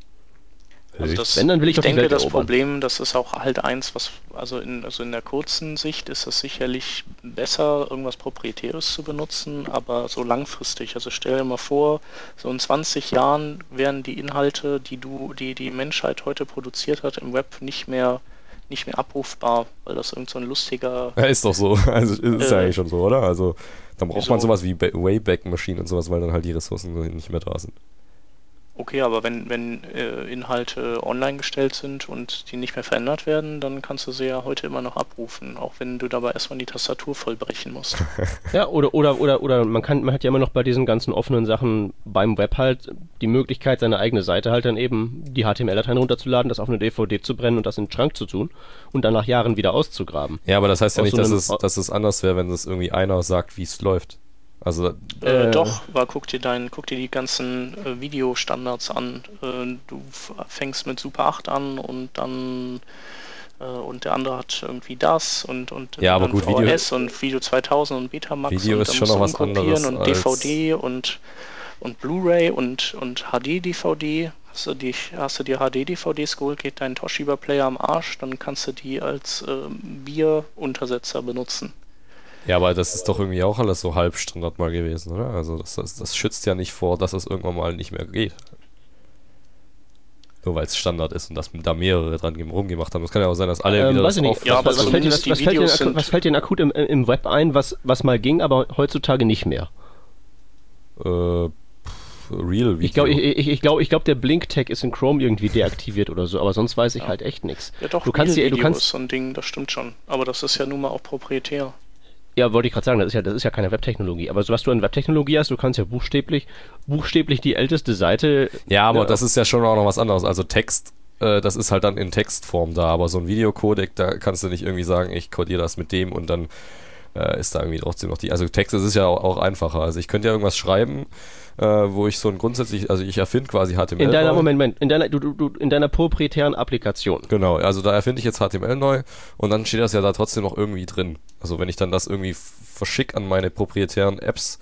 Also das, Wenn, dann will ich, ich denke, das erobern. Problem, das ist auch halt eins, was, also in, also in der kurzen Sicht ist es sicherlich besser, irgendwas Proprietäres zu benutzen, aber so langfristig. Also stell dir mal vor, so in 20 Jahren werden die Inhalte, die du, die die Menschheit heute produziert hat im Web, nicht mehr nicht mehr abrufbar, weil das irgend so ein lustiger. Ja, ist doch so. *laughs* Also ist äh, ja eigentlich schon so, oder? Also dann braucht Wieso? man sowas wie Wayback Machine und sowas, weil dann halt die Ressourcen nicht mehr da sind. Okay, aber wenn, wenn äh, Inhalte online gestellt sind und die nicht mehr verändert werden, dann kannst du sie ja heute immer noch abrufen, auch wenn du dabei erstmal die Tastatur vollbrechen musst. *laughs* ja, oder, oder, oder, oder man kann, man hat ja immer noch bei diesen ganzen offenen Sachen beim Web halt die Möglichkeit, seine eigene Seite halt dann eben die HTML-Dateien runterzuladen, das auf eine DVD zu brennen und das in den Schrank zu tun und dann nach Jahren wieder auszugraben. Ja, aber das heißt ja nicht, so dass, es, dass es anders wäre, wenn es irgendwie einer sagt, wie es läuft. Also äh, äh, doch, war guck dir dein, guck dir die ganzen äh, Videostandards an. Äh, du fängst mit Super 8 an und dann äh, und der andere hat irgendwie das und und ja, aber gut, VHS Video, und Video 2000 und Betamax Video und ist schon noch was anderes und DVD und und Blu-ray und und HD DVD. Hast du die hast du dir HD DVDs geholt, geht dein Toshiba Player am Arsch, dann kannst du die als äh, Bieruntersetzer benutzen. Ja, aber das ist doch irgendwie auch alles so halb Standard mal gewesen, oder? Also das, das, das schützt ja nicht vor, dass es irgendwann mal nicht mehr geht. Nur weil es Standard ist und dass da mehrere dran rumgemacht haben. Es kann ja auch sein, dass alle ähm, wieder das nicht. Ja, was, was, fällt dir, was, was, fällt dir, was, fällt dir, akut im, im Web ein, was, was mal ging, aber heutzutage nicht mehr? Äh, Real Video. Ich glaube, ich, ich, ich glaub, ich glaub, der Blink-Tag ist in Chrome irgendwie deaktiviert oder so, aber sonst weiß ich ja. halt echt nichts. Ja doch, du kannst dir, du kannst so ein Ding, das stimmt schon. Aber das ist ja nun mal auch proprietär. Ja, wollte ich gerade sagen, das ist ja, das ist ja keine Webtechnologie. Aber so was du an Webtechnologie hast, du kannst ja buchstäblich, buchstäblich die älteste Seite. Ja, aber äh, das ist ja schon auch noch was anderes. Also Text, äh, das ist halt dann in Textform da, aber so ein Videocodec, da kannst du nicht irgendwie sagen, ich codiere das mit dem und dann äh, ist da irgendwie trotzdem noch die. Also Text, das ist ja auch, auch einfacher. Also ich könnte ja irgendwas schreiben äh, wo ich so ein grundsätzlich, also ich erfinde quasi HTML. In deiner, Moment, Moment, in deiner, du, du, in deiner proprietären Applikation. Genau, also da erfinde ich jetzt HTML neu und dann steht das ja da trotzdem noch irgendwie drin. Also wenn ich dann das irgendwie verschicke an meine proprietären Apps,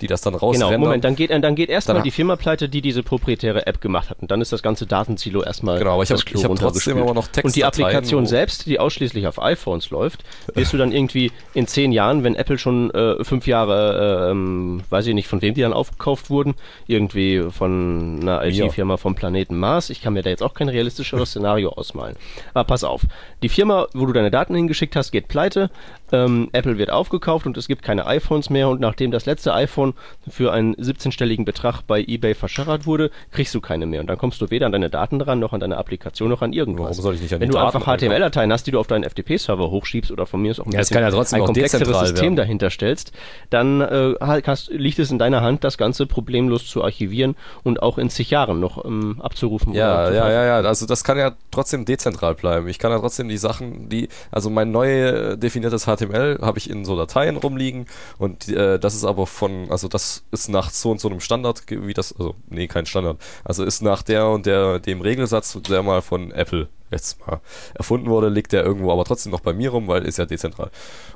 die das dann raus Genau, Moment, dann geht, dann geht erstmal die Firma pleite, die diese proprietäre App gemacht hat. Und dann ist das ganze Datensilo erstmal Genau, aber ich habe hab trotzdem immer noch Text Und die Applikation selbst, die ausschließlich auf iPhones läuft, wirst du dann irgendwie in zehn Jahren, wenn Apple schon äh, fünf Jahre, äh, ähm, weiß ich nicht, von wem die dann aufgekauft wurden, irgendwie von einer IT-Firma vom Planeten Mars. Ich kann mir da jetzt auch kein realistischeres Szenario ausmalen. Aber pass auf, die Firma, wo du deine Daten hingeschickt hast, geht pleite. Äh, ähm, Apple wird aufgekauft und es gibt keine iPhones mehr und nachdem das letzte iPhone für einen 17-stelligen Betrag bei eBay verscharrt wurde, kriegst du keine mehr und dann kommst du weder an deine Daten dran, noch an deine Applikation, noch an irgendwas. Warum soll ich nicht an Wenn die du Daten einfach HTML-Dateien hast, die du auf deinen FTP-Server hochschiebst oder von mir aus auch ein, Ja, kann ja trotzdem ein komplexeres System werden. dahinter stellst, dann äh, halt hast, liegt es in deiner Hand, das Ganze problemlos zu archivieren und auch in zig Jahren noch ähm, abzurufen. Ja, ja, ja, ja. Also das kann ja trotzdem dezentral bleiben. Ich kann ja trotzdem die Sachen, die, also mein neu äh, definiertes HTML habe ich in so Dateien rumliegen und äh, das ist aber von, also das ist nach so und so einem Standard, wie das, also nee, kein Standard. Also ist nach der und der dem Regelsatz, der mal von Apple jetzt mal erfunden wurde, liegt der irgendwo aber trotzdem noch bei mir rum, weil ist ja dezentral.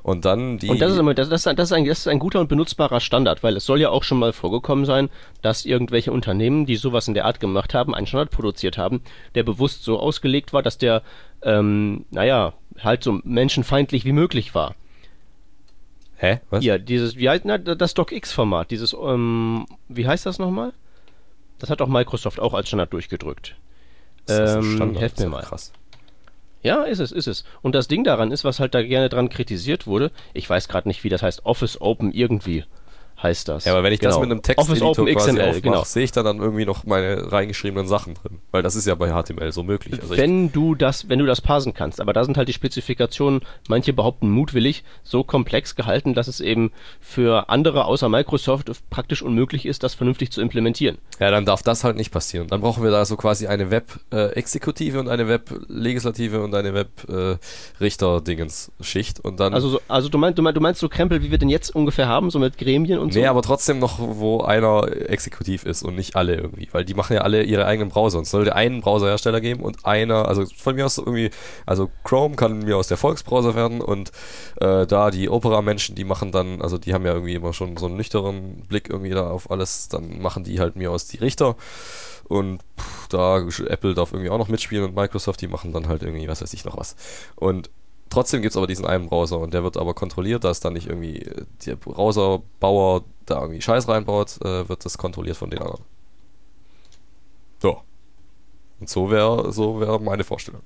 Und dann die Und das ist, immer, das, ist ein- das, ist ein, das ist ein guter und benutzbarer Standard, weil es soll ja auch schon mal vorgekommen sein, dass irgendwelche Unternehmen, die sowas in der Art gemacht haben, einen Standard produziert haben, der bewusst so ausgelegt war, dass der, ähm, naja, halt so menschenfeindlich wie möglich war. Hä? Was? Ja, dieses, wie heißt, na, das DocX-Format, dieses, ähm, wie heißt das nochmal? Das hat auch Microsoft auch als Standard durchgedrückt. Ist das ein ähm, Standard? helft ist mir mal. Krass. Ja, ist es, ist es. Und das Ding daran ist, was halt da gerne dran kritisiert wurde, ich weiß gerade nicht, wie das heißt, Office Open irgendwie heißt das. Ja, aber wenn ich das Genau. mit einem Office Texteditor Open XML, aufmache, genau. sehe ich da dann irgendwie noch meine reingeschriebenen Sachen drin. Weil das ist ja bei HTML so möglich. Also wenn du das, wenn du das parsen kannst, aber da sind halt die Spezifikationen, manche behaupten mutwillig, so komplex gehalten, dass es eben für andere außer Microsoft praktisch unmöglich ist, das vernünftig zu implementieren. ja, dann darf das halt nicht passieren. Dann brauchen wir da so quasi eine Web-Exekutive und eine Web-Legislative und eine Web-Richter-Dingens-Schicht. und dann. Also, so, also du meinst, du meinst, du meinst so Krempel, wie wir den jetzt ungefähr haben, so mit Gremien und Nee, aber trotzdem noch, wo einer exekutiv ist und nicht alle irgendwie. Weil die machen ja alle ihre eigenen Browser. Und es sollte einen Browserhersteller geben und einer, also von mir aus irgendwie, also Chrome kann mir aus der Volksbrowser werden und äh, da die Opera-Menschen, die machen dann, also die haben ja irgendwie immer schon so einen nüchternen Blick irgendwie da auf alles, dann machen die halt mir aus die Richter. Und pff, da Apple darf irgendwie auch noch mitspielen und Microsoft, die machen dann halt irgendwie, was weiß ich noch was. Und trotzdem gibt es aber diesen einen Browser und der wird aber kontrolliert, dass dann nicht irgendwie äh, der Browserbauer da irgendwie Scheiß reinbaut, äh, wird das kontrolliert von den anderen. So. Und so wäre so wär meine Vorstellung.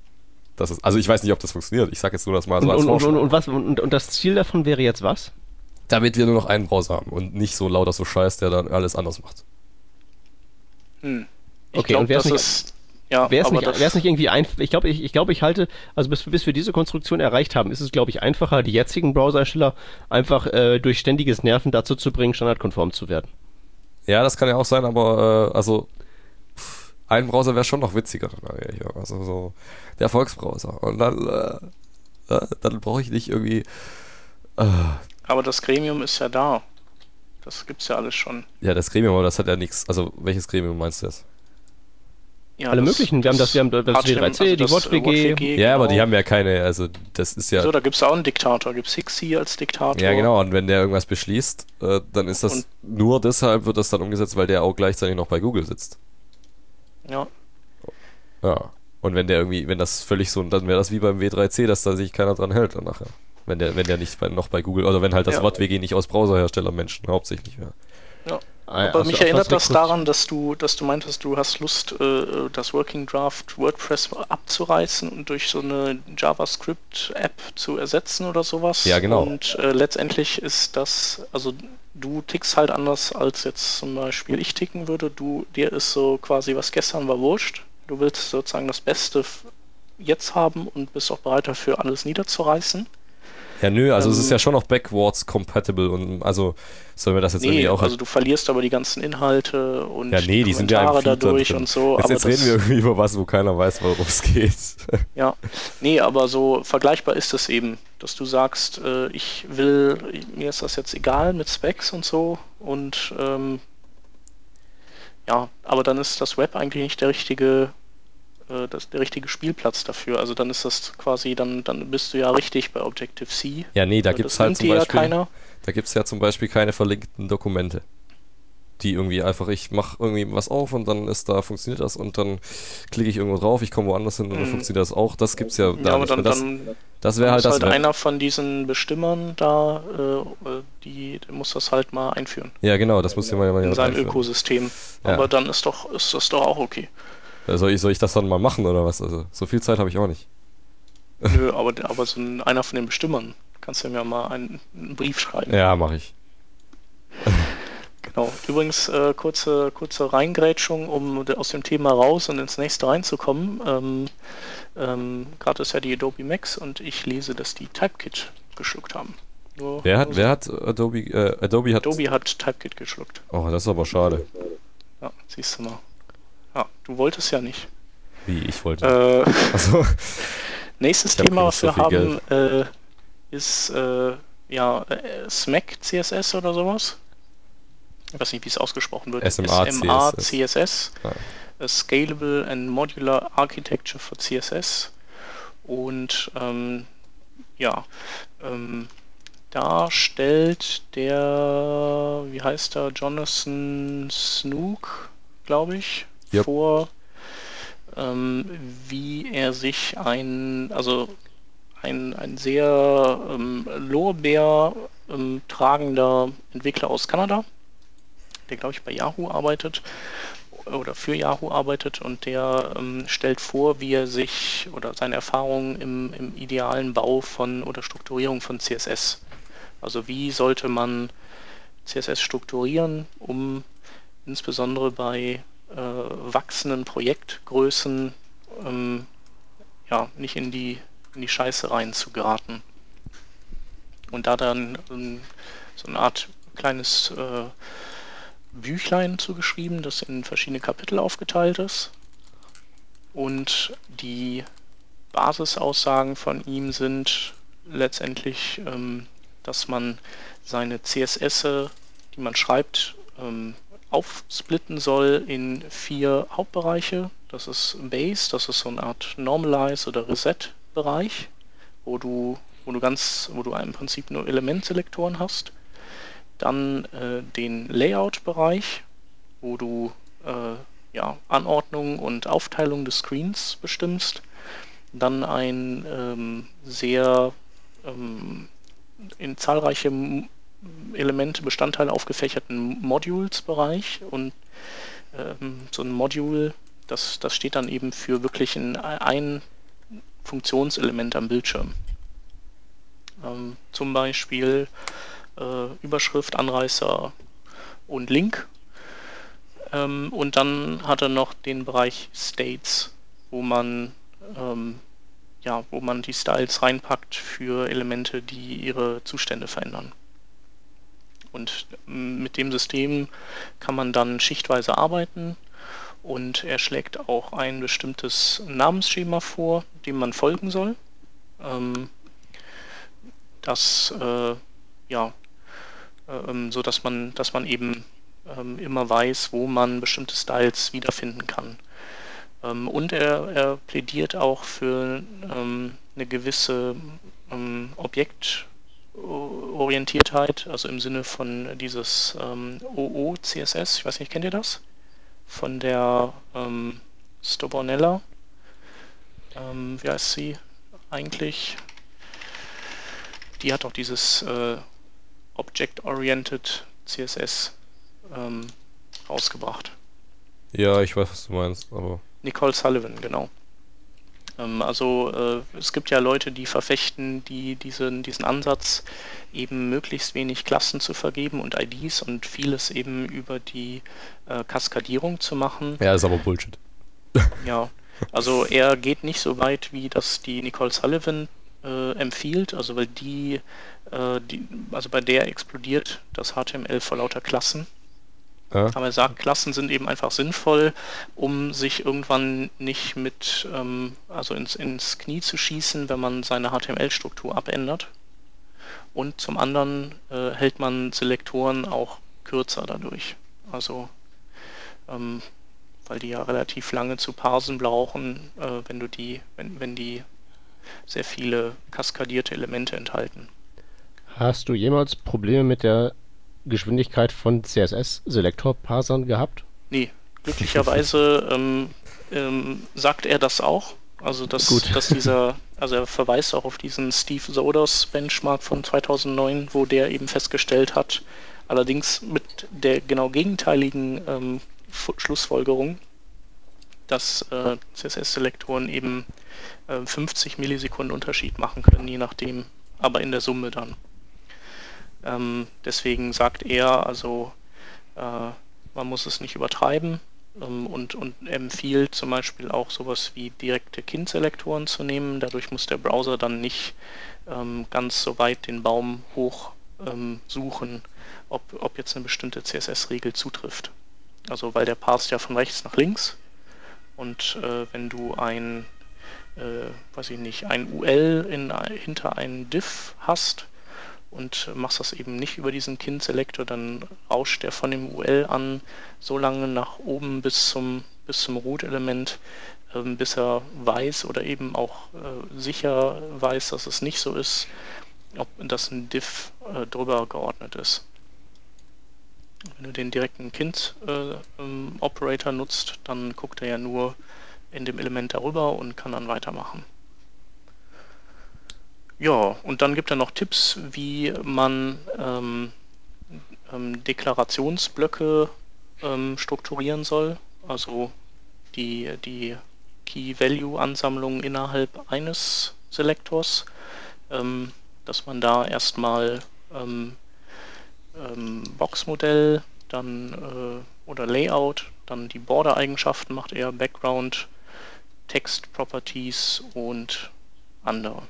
Das ist, also ich weiß nicht, ob das funktioniert. Ich sage jetzt nur das mal so und, als und, und, Vorschlag. und, was, und, und das Ziel davon wäre jetzt was? Damit wir nur noch einen Browser haben und nicht so lauter so Scheiß, der dann alles anders macht. Hm. Ich Okay, glaube, und das nicht- ist. Ja, Wäre es nicht, wär's nicht irgendwie einfach, ich glaube, ich, ich, glaube, ich halte, also bis, bis wir diese Konstruktion erreicht haben, ist es, glaube ich, einfacher, die jetzigen Browserhersteller einfach äh, durch ständiges Nerven dazu zu bringen, standardkonform zu werden. Ja, das kann ja auch sein, aber äh, also ein Browser wäre schon noch witziger. Also so der Volksbrowser. Und dann, äh, äh, dann brauche ich nicht irgendwie. Äh, aber das Gremium ist ja da. Das gibt's ja alles schon. ja, das Gremium, aber das hat ja nichts. Also welches Gremium meinst du jetzt? Ja, Alle möglichen, wir haben das- wir haben das HTML, W3C, die das, äh, WOT-WG. Ja, aber die genau. haben ja keine, also das ist ja. So, da gibt's auch einen Diktator. Gibt's Hixie als Diktator. ja, genau, und wenn der irgendwas beschließt, äh, dann ist das Und- nur deshalb wird das dann umgesetzt, weil der auch gleichzeitig noch bei Google sitzt. Ja, Ja. Und wenn der irgendwie, wenn das völlig so, dann wäre das wie beim W3C, dass da sich keiner dran hält dann nachher. Wenn der, wenn der nicht bei, noch bei Google, oder wenn halt das Ja. Wort WG nicht aus Browserherstellermenschen hauptsächlich wäre. Aber mich erinnert das daran, dass du, dass du meintest, du hast Lust, äh, das Working Draft WordPress abzureißen und durch so eine JavaScript-App zu ersetzen oder sowas. Ja, genau. Und äh, letztendlich ist das, also du tickst halt anders als jetzt zum Beispiel ich ticken würde. Du, dir ist so quasi, was gestern war, wurscht. Du willst sozusagen das Beste jetzt haben und bist auch bereit dafür, alles niederzureißen. Ja, nö, also es Ähm, ist ja schon noch backwards compatible und also sollen wir das jetzt Nee, irgendwie auch also du verlierst aber die ganzen Inhalte und Ja, nee, die sind ja im Kommentare dadurch und so. Jetzt, jetzt reden wir irgendwie über was, wo keiner weiß, worum es geht. *laughs* Ja, nee, aber so vergleichbar ist es eben, dass du sagst, äh, ich will, mir ist das jetzt egal mit Specs und so und ähm, ja, aber dann ist das Web eigentlich nicht der richtige, äh, das, der richtige Spielplatz dafür. Also dann ist das quasi, dann, dann bist du ja richtig bei Objective-C. Ja, nee, da Weil gibt's das halt zum ja Beispiel, keiner. da gibt's ja zum Beispiel keine verlinkten Dokumente. Die irgendwie einfach, ich mache irgendwie was auf und dann ist da, funktioniert das und dann klicke ich irgendwo drauf, ich komme woanders hin und dann Mhm. funktioniert das auch. Das gibt's ja da Ja, aber nicht dann. Das, dann das wäre halt muss das halt einer von diesen Bestimmern da, äh, äh, die, der muss das halt mal einführen Ja, genau, das muss ja mal in jemand sein einführen. Ökosystem. Ja. Aber dann ist doch, ist das doch auch okay. Äh, Soll ich, soll ich das dann mal machen oder was? Also, so viel Zeit habe ich auch nicht. Nö, aber, aber so ein, einer von den Bestimmern kannst du mir mal einen, einen Brief schreiben. Ja, mache ich. *laughs* Genau. Übrigens, äh, kurze, kurze Reingrätschung, um aus dem Thema raus und ins nächste reinzukommen. Ähm, ähm, Gerade ist ja die Adobe Max und ich lese, dass die TypeKit geschluckt haben. Nur, wer hat, wer hat Adobe, äh, Adobe hat... Adobe hat TypeKit geschluckt. Oh, das ist aber schade. Ja, siehst du mal. Ja, du wolltest ja nicht. Wie, ich wollte. Äh, also, *laughs* nächstes Thema, was wir haben, äh, ist äh, ja äh, SMAC CSS oder sowas ich weiß nicht, wie es ausgesprochen wird, SMA, SMA CSS, CSS. Scalable and Modular Architecture for CSS. Und ähm, ja, ähm, da stellt der, wie heißt er, Jonathan Snook, glaube ich, yep. vor, ähm, wie er sich ein, also ein, ein sehr ähm, Lorbeer ähm, tragender Entwickler aus Kanada, der glaube ich bei Yahoo arbeitet oder für Yahoo arbeitet und der ähm, stellt vor, wie er sich oder seine Erfahrungen im, im, idealen Bau von oder Strukturierung von CSS. Also wie sollte man CSS strukturieren, um insbesondere bei wachsenden Projektgrößen ähm, ja, nicht in die, in die Scheiße rein zu geraten. Und da dann ähm, so eine Art kleines äh, Büchlein zugeschrieben, das in verschiedene Kapitel aufgeteilt ist. Und die Basisaussagen von ihm sind letztendlich, ähm, dass man seine CSS, die man schreibt, ähm, aufsplitten soll in vier Hauptbereiche. Das ist Base, das ist so eine Art Normalize oder Reset-Bereich, wo du, wo du ganz, wo du im Prinzip nur Elementselektoren hast dann äh, den Layout-Bereich, wo du äh, ja, Anordnung und Aufteilung des Screens bestimmst. Dann ein ähm, sehr ähm, in zahlreiche Elemente, Bestandteile aufgefächerten Modules-Bereich und ähm, so ein Module, das, das steht dann eben für wirklich ein, ein Funktionselement am Bildschirm. Ähm, zum Beispiel äh, Überschrift, Anreißer und Link. Ähm, und dann hat er noch den Bereich States, wo man ähm, ja, wo man die Styles reinpackt für Elemente, die ihre Zustände verändern. Und ähm, mit dem System kann man dann schichtweise arbeiten und er schlägt auch ein bestimmtes Namensschema vor, dem man folgen soll. Ähm, das äh, ja, ähm, so dass man, dass man eben immer weiß, wo man bestimmte Styles wiederfinden kann. Und er, er, plädiert auch für eine gewisse ähm, Objektorientiertheit, also im Sinne von dieses ähm, OO-CSS, ich weiß nicht, kennt ihr das? Von der ähm, Stobornella. wie heißt sie eigentlich? Die hat auch dieses äh, Object-Oriented CSS ähm, rausgebracht. Ja, ich weiß, was du meinst, aber. Nicole Sullivan, genau. Ähm, also äh, es gibt ja Leute, die verfechten, die diesen, diesen Ansatz, eben möglichst wenig Klassen zu vergeben und IDs und vieles eben über die äh, Kaskadierung zu machen. Ja, ist aber Bullshit. *laughs* Ja, also er geht nicht so weit, wie das die Nicole Sullivan äh, empfiehlt, also weil die äh, die, also bei der explodiert das HTML vor lauter Klassen. Ja. Aber er sagt, Klassen sind eben einfach sinnvoll, um sich irgendwann nicht mit, ähm, also ins, ins Knie zu schießen, wenn man seine HTML-Struktur abändert. Und zum anderen äh, hält man Selektoren auch kürzer dadurch. Also, ähm, weil die ja relativ lange zu parsen brauchen, äh, wenn du die, wenn, wenn die sehr viele kaskadierte Elemente enthalten. Hast du jemals Probleme mit der Geschwindigkeit von CSS-Selektor-Parsern gehabt? Nee, glücklicherweise ähm, ähm, sagt er das auch. Also dass, dass dieser, also er verweist auch auf diesen Steve Sodos Benchmark von 2009, wo der eben festgestellt hat, allerdings mit der genau gegenteiligen ähm, Schlussfolgerung, dass äh, CSS-Selektoren eben äh, 50 Millisekunden Unterschied machen können, je nachdem, aber in der Summe dann. Ähm, deswegen sagt er, also äh, man muss es nicht übertreiben ähm, und, und empfiehlt zum Beispiel auch sowas wie direkte Kindselektoren zu nehmen. Dadurch muss der Browser dann nicht ähm, ganz so weit den Baum hoch ähm, suchen, ob, ob jetzt eine bestimmte CSS-Regel zutrifft. Also weil der passt ja von rechts nach links und äh, wenn du ein, äh, weiß ich nicht, ein UL in, hinter einem Diff hast und machst das eben nicht über diesen Kind-Selektor, dann rauscht der von dem UL an so lange nach oben bis zum, bis zum Root-Element, äh, bis er weiß oder eben auch äh, sicher weiß, dass es nicht so ist, ob das ein Diff äh, drüber geordnet ist. Wenn du den direkten Kind-Operator äh, nutzt, dann guckt er ja nur in dem Element darüber und kann dann weitermachen. Ja, und dann gibt er noch Tipps, wie man ähm, ähm, Deklarationsblöcke ähm, strukturieren soll, also die, die Key-Value-Ansammlung innerhalb eines Selektors, ähm, dass man da erstmal ähm, ähm, Boxmodell, dann äh, oder Layout, dann die Border-Eigenschaften macht er, Background, Text-Properties und andere.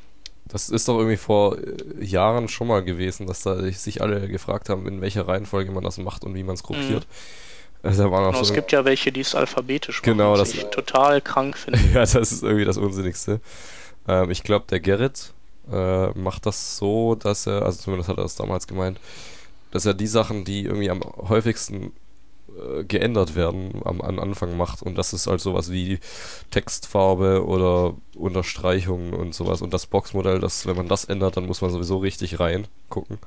Das ist doch irgendwie vor äh, Jahren schon mal gewesen, dass da sich alle gefragt haben, in welcher Reihenfolge man das macht und wie man es gruppiert. Mhm. Also genau, so es gibt ja welche, die es alphabetisch machen, genau, das ich total krank finde. *laughs* ja, das ist irgendwie das Unsinnigste. Ähm, ich glaube, der Gerrit äh, macht das so, dass er, also zumindest hat er das damals gemeint, dass er die Sachen, die irgendwie am häufigsten äh, geändert werden, am, am Anfang macht. Und das ist halt sowas wie Textfarbe oder Unterstreichungen und sowas. Und das Boxmodell, das, wenn man das ändert, dann muss man sowieso richtig reingucken.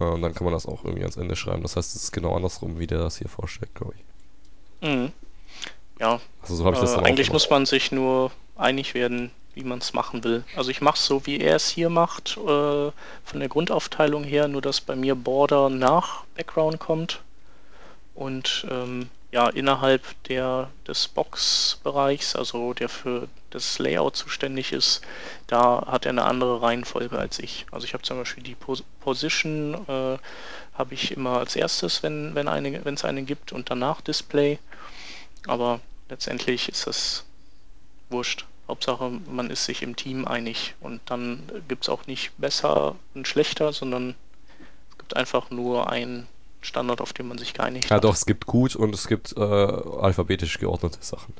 Äh, und dann kann man das auch irgendwie ans Ende schreiben. Das heißt, es ist genau andersrum, wie der das hier vorstellt, glaube ich. Mhm. Ja. Also so habe ich das äh, dann Eigentlich muss man sich nur einig werden, wie man es machen will. Also ich mache es so, wie er es hier macht, äh, von der Grundaufteilung her, nur dass bei mir Border nach Background kommt und ähm, ja, innerhalb der, des Box-Bereichs, also der für das Layout zuständig ist, da hat er eine andere Reihenfolge als ich. Also ich habe zum Beispiel die Pos Position äh, habe ich immer als erstes, wenn wenn eine wenn es eine gibt und danach Display. Aber letztendlich ist das wurscht. Hauptsache, man ist sich im Team einig und dann gibt es auch nicht besser und schlechter, sondern es gibt einfach nur ein Standard, auf den man sich geeinigt ja, hat. Ja, doch, es gibt gut und es gibt äh, alphabetisch geordnete Sachen.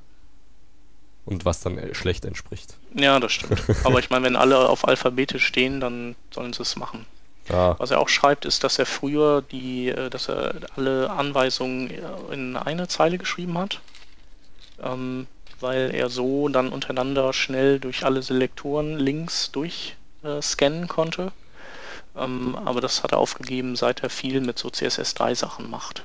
Und was dann schlecht entspricht. Ja, das stimmt. *laughs* Aber ich meine, wenn alle auf alphabetisch stehen, dann sollen sie es machen. Ja. Was er auch schreibt, ist, dass er früher die, äh, dass er alle Anweisungen äh, in eine Zeile geschrieben hat. Ähm, weil er so dann untereinander schnell durch alle Selektoren links durchscannen äh, konnte. Ähm, aber das hat er aufgegeben, seit er viel mit so CSS3 Sachen macht.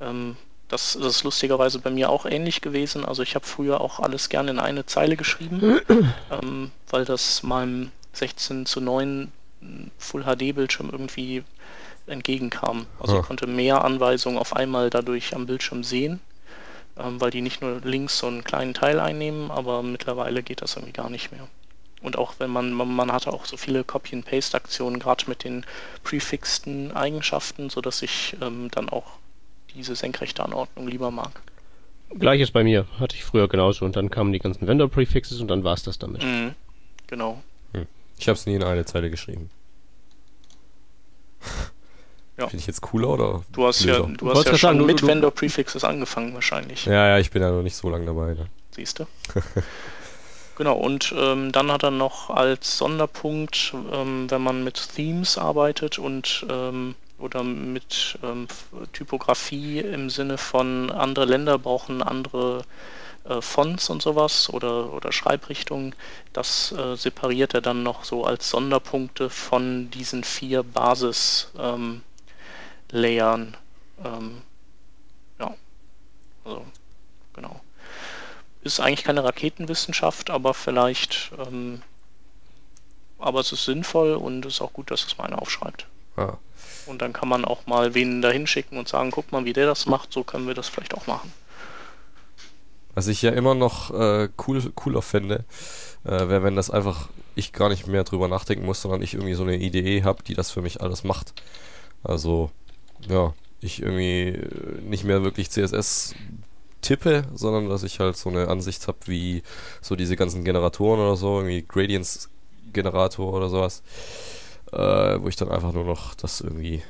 Ähm, das, das, ist lustigerweise bei mir auch ähnlich gewesen. Also ich habe früher auch alles gerne in eine Zeile geschrieben, *clears throat* ähm, weil das meinem 16 zu 9 Full HD Bildschirm irgendwie entgegenkam. Also ich konnte mehr Anweisungen auf einmal dadurch am Bildschirm sehen, ähm, weil die nicht nur links so einen kleinen Teil einnehmen, aber mittlerweile geht das irgendwie gar nicht mehr. Und auch wenn man, man, man hatte auch so viele Copy-and-Paste-Aktionen, gerade mit den prefixten Eigenschaften, sodass ich ähm, dann auch diese senkrechte Anordnung lieber mag. Gleiches bei mir, hatte ich früher genauso und dann kamen die ganzen Vendor-Prefixes und dann war es das damit. Mhm, genau. Hm. Ich habe es nie in eine Zeile geschrieben. *laughs* Ja. Finde ich jetzt cooler oder? Du hast blöder? ja, du hast ja schon sagen, mit Vendor-Prefixes angefangen wahrscheinlich. Ja, ja, ich bin ja noch nicht so lange dabei. Ne? Siehst du? *laughs* Genau, und ähm, dann hat er noch als Sonderpunkt, ähm, wenn man mit Themes arbeitet und ähm, oder mit ähm, Typografie im Sinne von andere Länder brauchen andere äh, Fonts und sowas oder, oder Schreibrichtungen, das äh, separiert er dann noch so als Sonderpunkte von diesen vier Basis-Layern. Ähm, ähm, ja, also genau ist eigentlich keine Raketenwissenschaft, aber vielleicht, ähm, aber es ist sinnvoll und es ist auch gut, dass es mal einer aufschreibt. Ja. Und dann kann man auch mal wen da hinschicken und sagen, guck mal, wie der das macht, so können wir das vielleicht auch machen. Was ich ja immer noch äh, cool, cooler fände, äh, wäre, wenn das einfach ich gar nicht mehr drüber nachdenken muss, sondern ich irgendwie so eine Idee habe, die das für mich alles macht. Also, ja, ich irgendwie äh, nicht mehr wirklich CSS tippe, sondern dass ich halt so eine Ansicht habe, wie so diese ganzen Generatoren oder so, irgendwie Gradients-Generator oder sowas, äh, wo ich dann einfach nur noch das irgendwie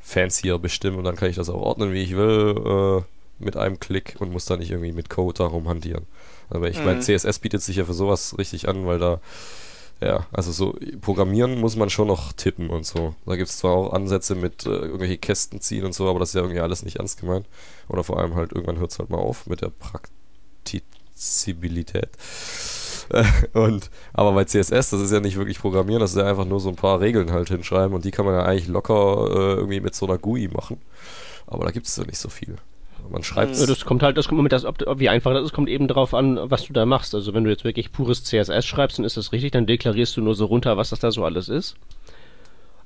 fancier bestimmen und dann kann ich das auch ordnen, wie ich will, äh, mit einem Klick und muss dann nicht irgendwie mit Code darum hantieren. Aber ich mhm. meine, CSS bietet sich ja für sowas richtig an, weil da ja, also so programmieren muss man schon noch tippen und so. Da gibt es zwar auch Ansätze mit äh, irgendwelche Kästen ziehen und so, aber das ist ja irgendwie alles nicht ernst gemeint. Oder vor allem halt irgendwann hört es halt mal auf mit der Praktizibilität. *laughs* und aber bei CSS, das ist ja nicht wirklich Programmieren, das ist ja einfach nur so ein paar Regeln halt hinschreiben und die kann man ja eigentlich locker äh, irgendwie mit so einer GUI machen. Aber da gibt es ja nicht so viel. Man schreibt Das kommt halt, das kommt mit das, ob, wie einfach das ist, kommt eben darauf an, was du da machst. Also wenn du jetzt wirklich pures CSS schreibst, dann ist das richtig, dann deklarierst du nur so runter, was das da so alles ist.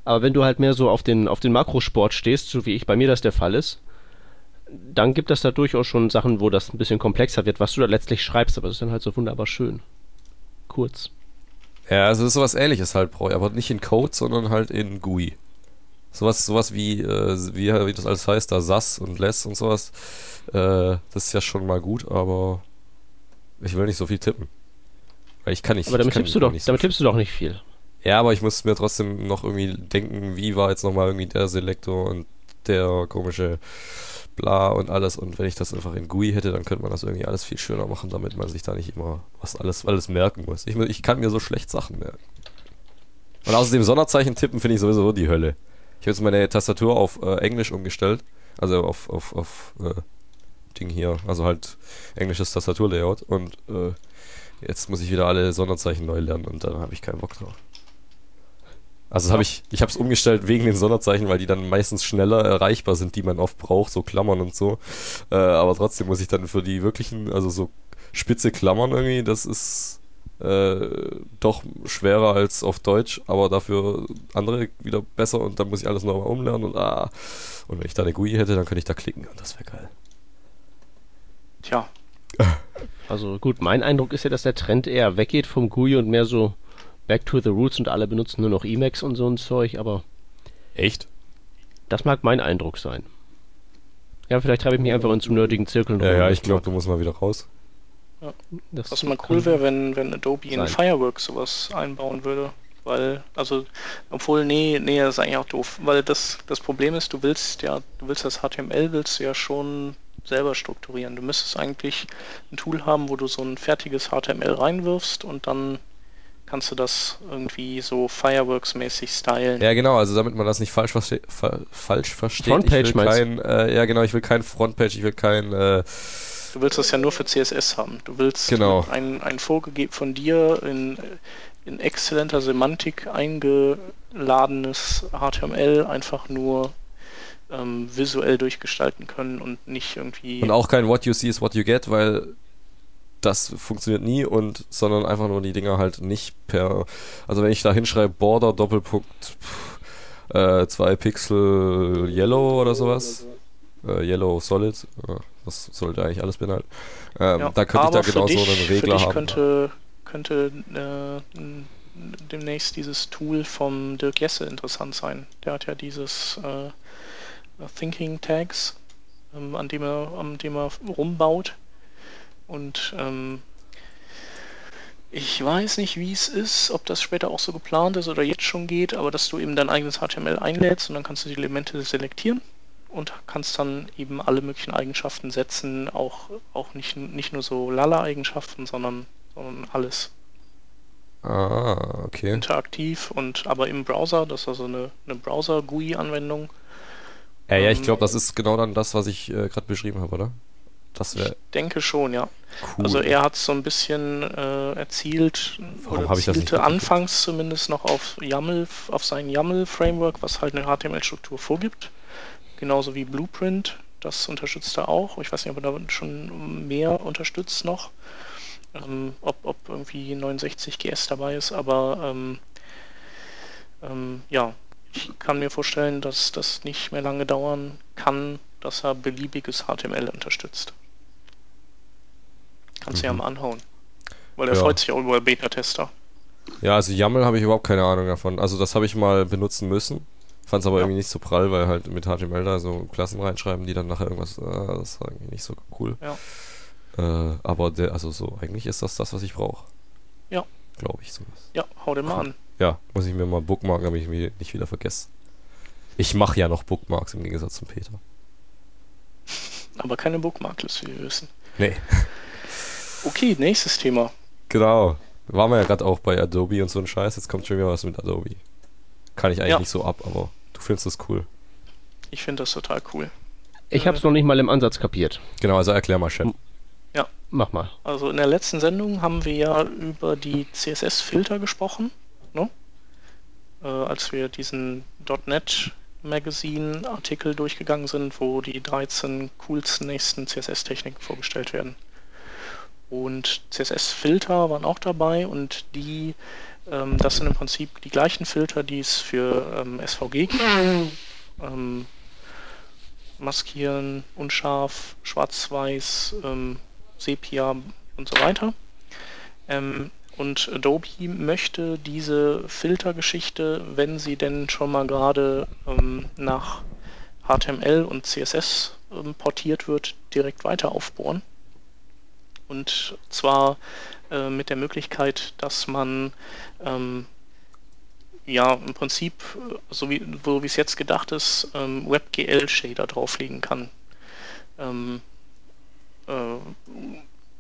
Aber wenn du halt mehr so auf den, auf den Makrosport stehst, so wie ich bei mir das der Fall ist, dann gibt es da durchaus schon Sachen, wo das ein bisschen komplexer wird, was du da letztlich schreibst, aber das ist dann halt so wunderbar schön. Kurz. Ja, also ist sowas ähnliches halt, aber nicht in Code, sondern halt in GUI. Sowas, sowas wie, äh, wie, wie das alles heißt, da SAS und Less und sowas, äh, das ist ja schon mal gut, aber ich will nicht so viel tippen. Weil ich kann nicht. Aber damit, tippst, du doch, so damit tippst du doch nicht viel. Ja, aber ich muss mir trotzdem noch irgendwie denken, wie war jetzt nochmal irgendwie der Selektor und der komische bla und alles. Und wenn ich das einfach in GUI hätte, dann könnte man das irgendwie alles viel schöner machen, damit man sich da nicht immer was alles, alles merken muss. Ich, ich kann mir so schlecht Sachen merken. Und außerdem Sonderzeichen tippen finde ich sowieso die Hölle. Ich habe jetzt meine Tastatur auf äh, Englisch umgestellt. Also auf, auf, auf äh, Ding hier. Also halt englisches Tastaturlayout. Und äh, jetzt muss ich wieder alle Sonderzeichen neu lernen und dann habe ich keinen Bock drauf. Also ja. habe ich, ich habe es umgestellt wegen den Sonderzeichen, weil die dann meistens schneller erreichbar sind, die man oft braucht, so Klammern und so. Äh, aber trotzdem muss ich dann für die wirklichen, also so spitze Klammern irgendwie, das ist äh, doch schwerer als auf Deutsch, aber dafür andere wieder besser und dann muss ich alles nochmal umlernen und ah. Und wenn ich da eine GUI hätte, dann könnte ich da klicken und das wäre geil. Tja. Also gut, mein Eindruck ist ja, dass der Trend eher weggeht vom GUI und mehr so back to the roots und alle benutzen nur noch Emacs und so ein Zeug, aber. Echt? Das mag mein Eindruck sein. Ja, vielleicht treibe ich mich einfach in zu nerdigen Zirkeln Ja, ja, ich glaube, du musst mal wieder raus. Ja. Was mal cool wäre, wenn, wenn Adobe in Fireworks sowas einbauen würde. Weil, also, obwohl, nee, nee, das ist eigentlich auch doof. Weil das, das Problem ist, du willst ja, du willst das HTML willst du ja schon selber strukturieren. Du müsstest eigentlich ein Tool haben, wo du so ein fertiges HTML reinwirfst und dann kannst du das irgendwie so Fireworks-mäßig stylen. Ja, genau, also damit man das nicht falsch, verste fa falsch versteht. Frontpage ich will kein, äh, Ja, genau, ich will kein Frontpage, ich will kein äh, Du willst das ja nur für CSS haben. Du willst genau. ein, ein vorgegeben von dir in, in exzellenter Semantik eingeladenes HTML einfach nur ähm, visuell durchgestalten können und nicht irgendwie. Und auch kein What you see is what you get, weil das funktioniert nie und sondern einfach nur die Dinger halt nicht per. Also wenn ich da hinschreibe Border Doppelpunkt 2 äh, Pixel Yellow oder sowas. Äh, Yellow Solid. Das sollte eigentlich alles beinhalten. Ähm, ja, da könnte ich da genau so einen Regler für dich haben. Könnte, könnte äh, demnächst dieses Tool vom Dirk Jesse interessant sein. Der hat ja dieses äh, Thinking Tags, ähm, an, dem er, an dem er rumbaut. Und ähm, ich weiß nicht, wie es ist, ob das später auch so geplant ist oder jetzt schon geht, aber dass du eben dein eigenes HTML einlädst und dann kannst du die Elemente selektieren und kannst dann eben alle möglichen Eigenschaften setzen, auch, auch nicht, nicht nur so Lala-Eigenschaften, sondern, sondern alles. Ah, okay. Interaktiv und aber im Browser, das ist also eine, eine Browser-GUI-Anwendung. Ja, ja, ich ähm, glaube, das ist genau dann das, was ich äh, gerade beschrieben habe, oder? Das ich denke schon, ja. Cool. Also er hat so ein bisschen äh, erzielt, Warum oder zielte anfangs zumindest noch auf YAML, auf sein YAML-Framework, was halt eine HTML-Struktur vorgibt genauso wie Blueprint. Das unterstützt er auch. Ich weiß nicht, ob er da schon mehr unterstützt noch. Ähm, ob, ob irgendwie 69 GS dabei ist, aber ähm, ähm, ja, ich kann mir vorstellen, dass das nicht mehr lange dauern kann, dass er beliebiges HTML unterstützt. Kannst du ja mal anhauen. Weil er ja. freut sich auch über Beta-Tester. Ja, also YAML habe ich überhaupt keine Ahnung davon. Also das habe ich mal benutzen müssen. Fand es aber ja. irgendwie nicht so prall, weil halt mit HTML da so Klassen reinschreiben, die dann nachher irgendwas, äh, das war irgendwie nicht so cool. Ja. Äh, aber der, also so, eigentlich ist das das, was ich brauche. Ja. Glaube ich sowas. Ja, hau den mal an. Ja, muss ich mir mal bookmarken, damit ich mich nicht wieder vergesse. Ich mache ja noch Bookmarks im Gegensatz zum Peter. Aber keine Bookmarkliste, wie wir wissen. Nee. *laughs* Okay, nächstes Thema. Genau. Waren wir ja gerade auch bei Adobe und so ein Scheiß. Jetzt kommt schon wieder was mit Adobe. Kann ich eigentlich ja. nicht so ab, aber du findest das cool. Ich finde das total cool. Ich habe es noch nicht mal im Ansatz kapiert. Genau, also erklär mal, Chef. Ja. Mach mal. Also in der letzten Sendung haben wir ja über die CSS-Filter gesprochen, ne? Äh, als wir diesen .NET Magazine-Artikel durchgegangen sind, wo die 13 coolsten nächsten CSS-Techniken vorgestellt werden. Und CSS-Filter waren auch dabei und die, ähm, das sind im Prinzip die gleichen Filter, die es für ähm, SVG gibt. Ähm, maskieren, unscharf, schwarz-weiß, ähm, Sepia und so weiter. Ähm, und Adobe möchte diese Filtergeschichte, wenn sie denn schon mal gerade ähm, nach HTML und CSS portiert wird, direkt weiter aufbohren. Und zwar äh, mit der Möglichkeit, dass man ähm, ja im Prinzip, so wie so es jetzt gedacht ist, ähm, WebGL-Shader drauflegen kann. Ähm, äh,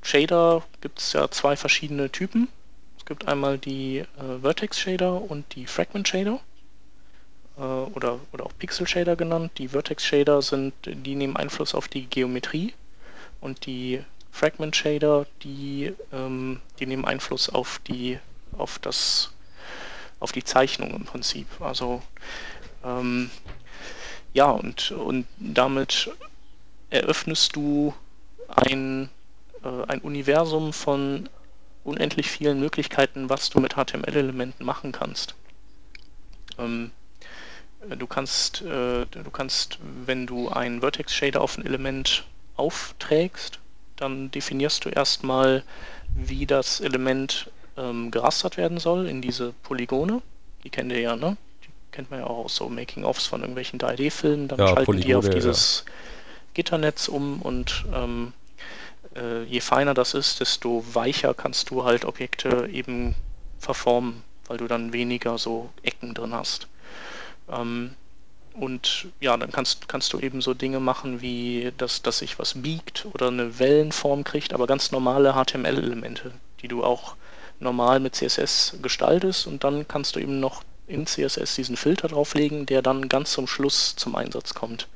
Shader gibt es ja zwei verschiedene Typen. Es gibt einmal die äh, Vertex Shader und die Fragment Shader äh, oder, oder auch Pixel Shader genannt. Die Vertex Shader sind, die nehmen Einfluss auf die Geometrie und die Fragment Shader, die, ähm, die nehmen Einfluss auf die, auf das, auf die Zeichnung im Prinzip. Also ähm, ja, und, und damit eröffnest du ein, äh, ein Universum von unendlich vielen Möglichkeiten, was du mit HTML-Elementen machen kannst. Ähm, du kannst, äh, du kannst, wenn du einen Vertex-Shader auf ein Element aufträgst, dann definierst du erstmal, wie das Element ähm, gerastert werden soll in diese Polygone. Die kennt ihr ja, ne? Die kennt man ja auch aus so Making-ofs von irgendwelchen 3D-Filmen. Dann ja, schalten Polygone, die auf dieses ja. Gitternetz um und ähm, äh, je feiner das ist, desto weicher kannst du halt Objekte eben verformen, weil du dann weniger so Ecken drin hast. Ähm, und ja, dann kannst, kannst du eben so Dinge machen wie, dass, dass sich was biegt oder eine Wellenform kriegt, aber ganz normale HTML-Elemente, die du auch normal mit CSS gestaltest und dann kannst du eben noch in CSS diesen Filter drauflegen, der dann ganz zum Schluss zum Einsatz kommt.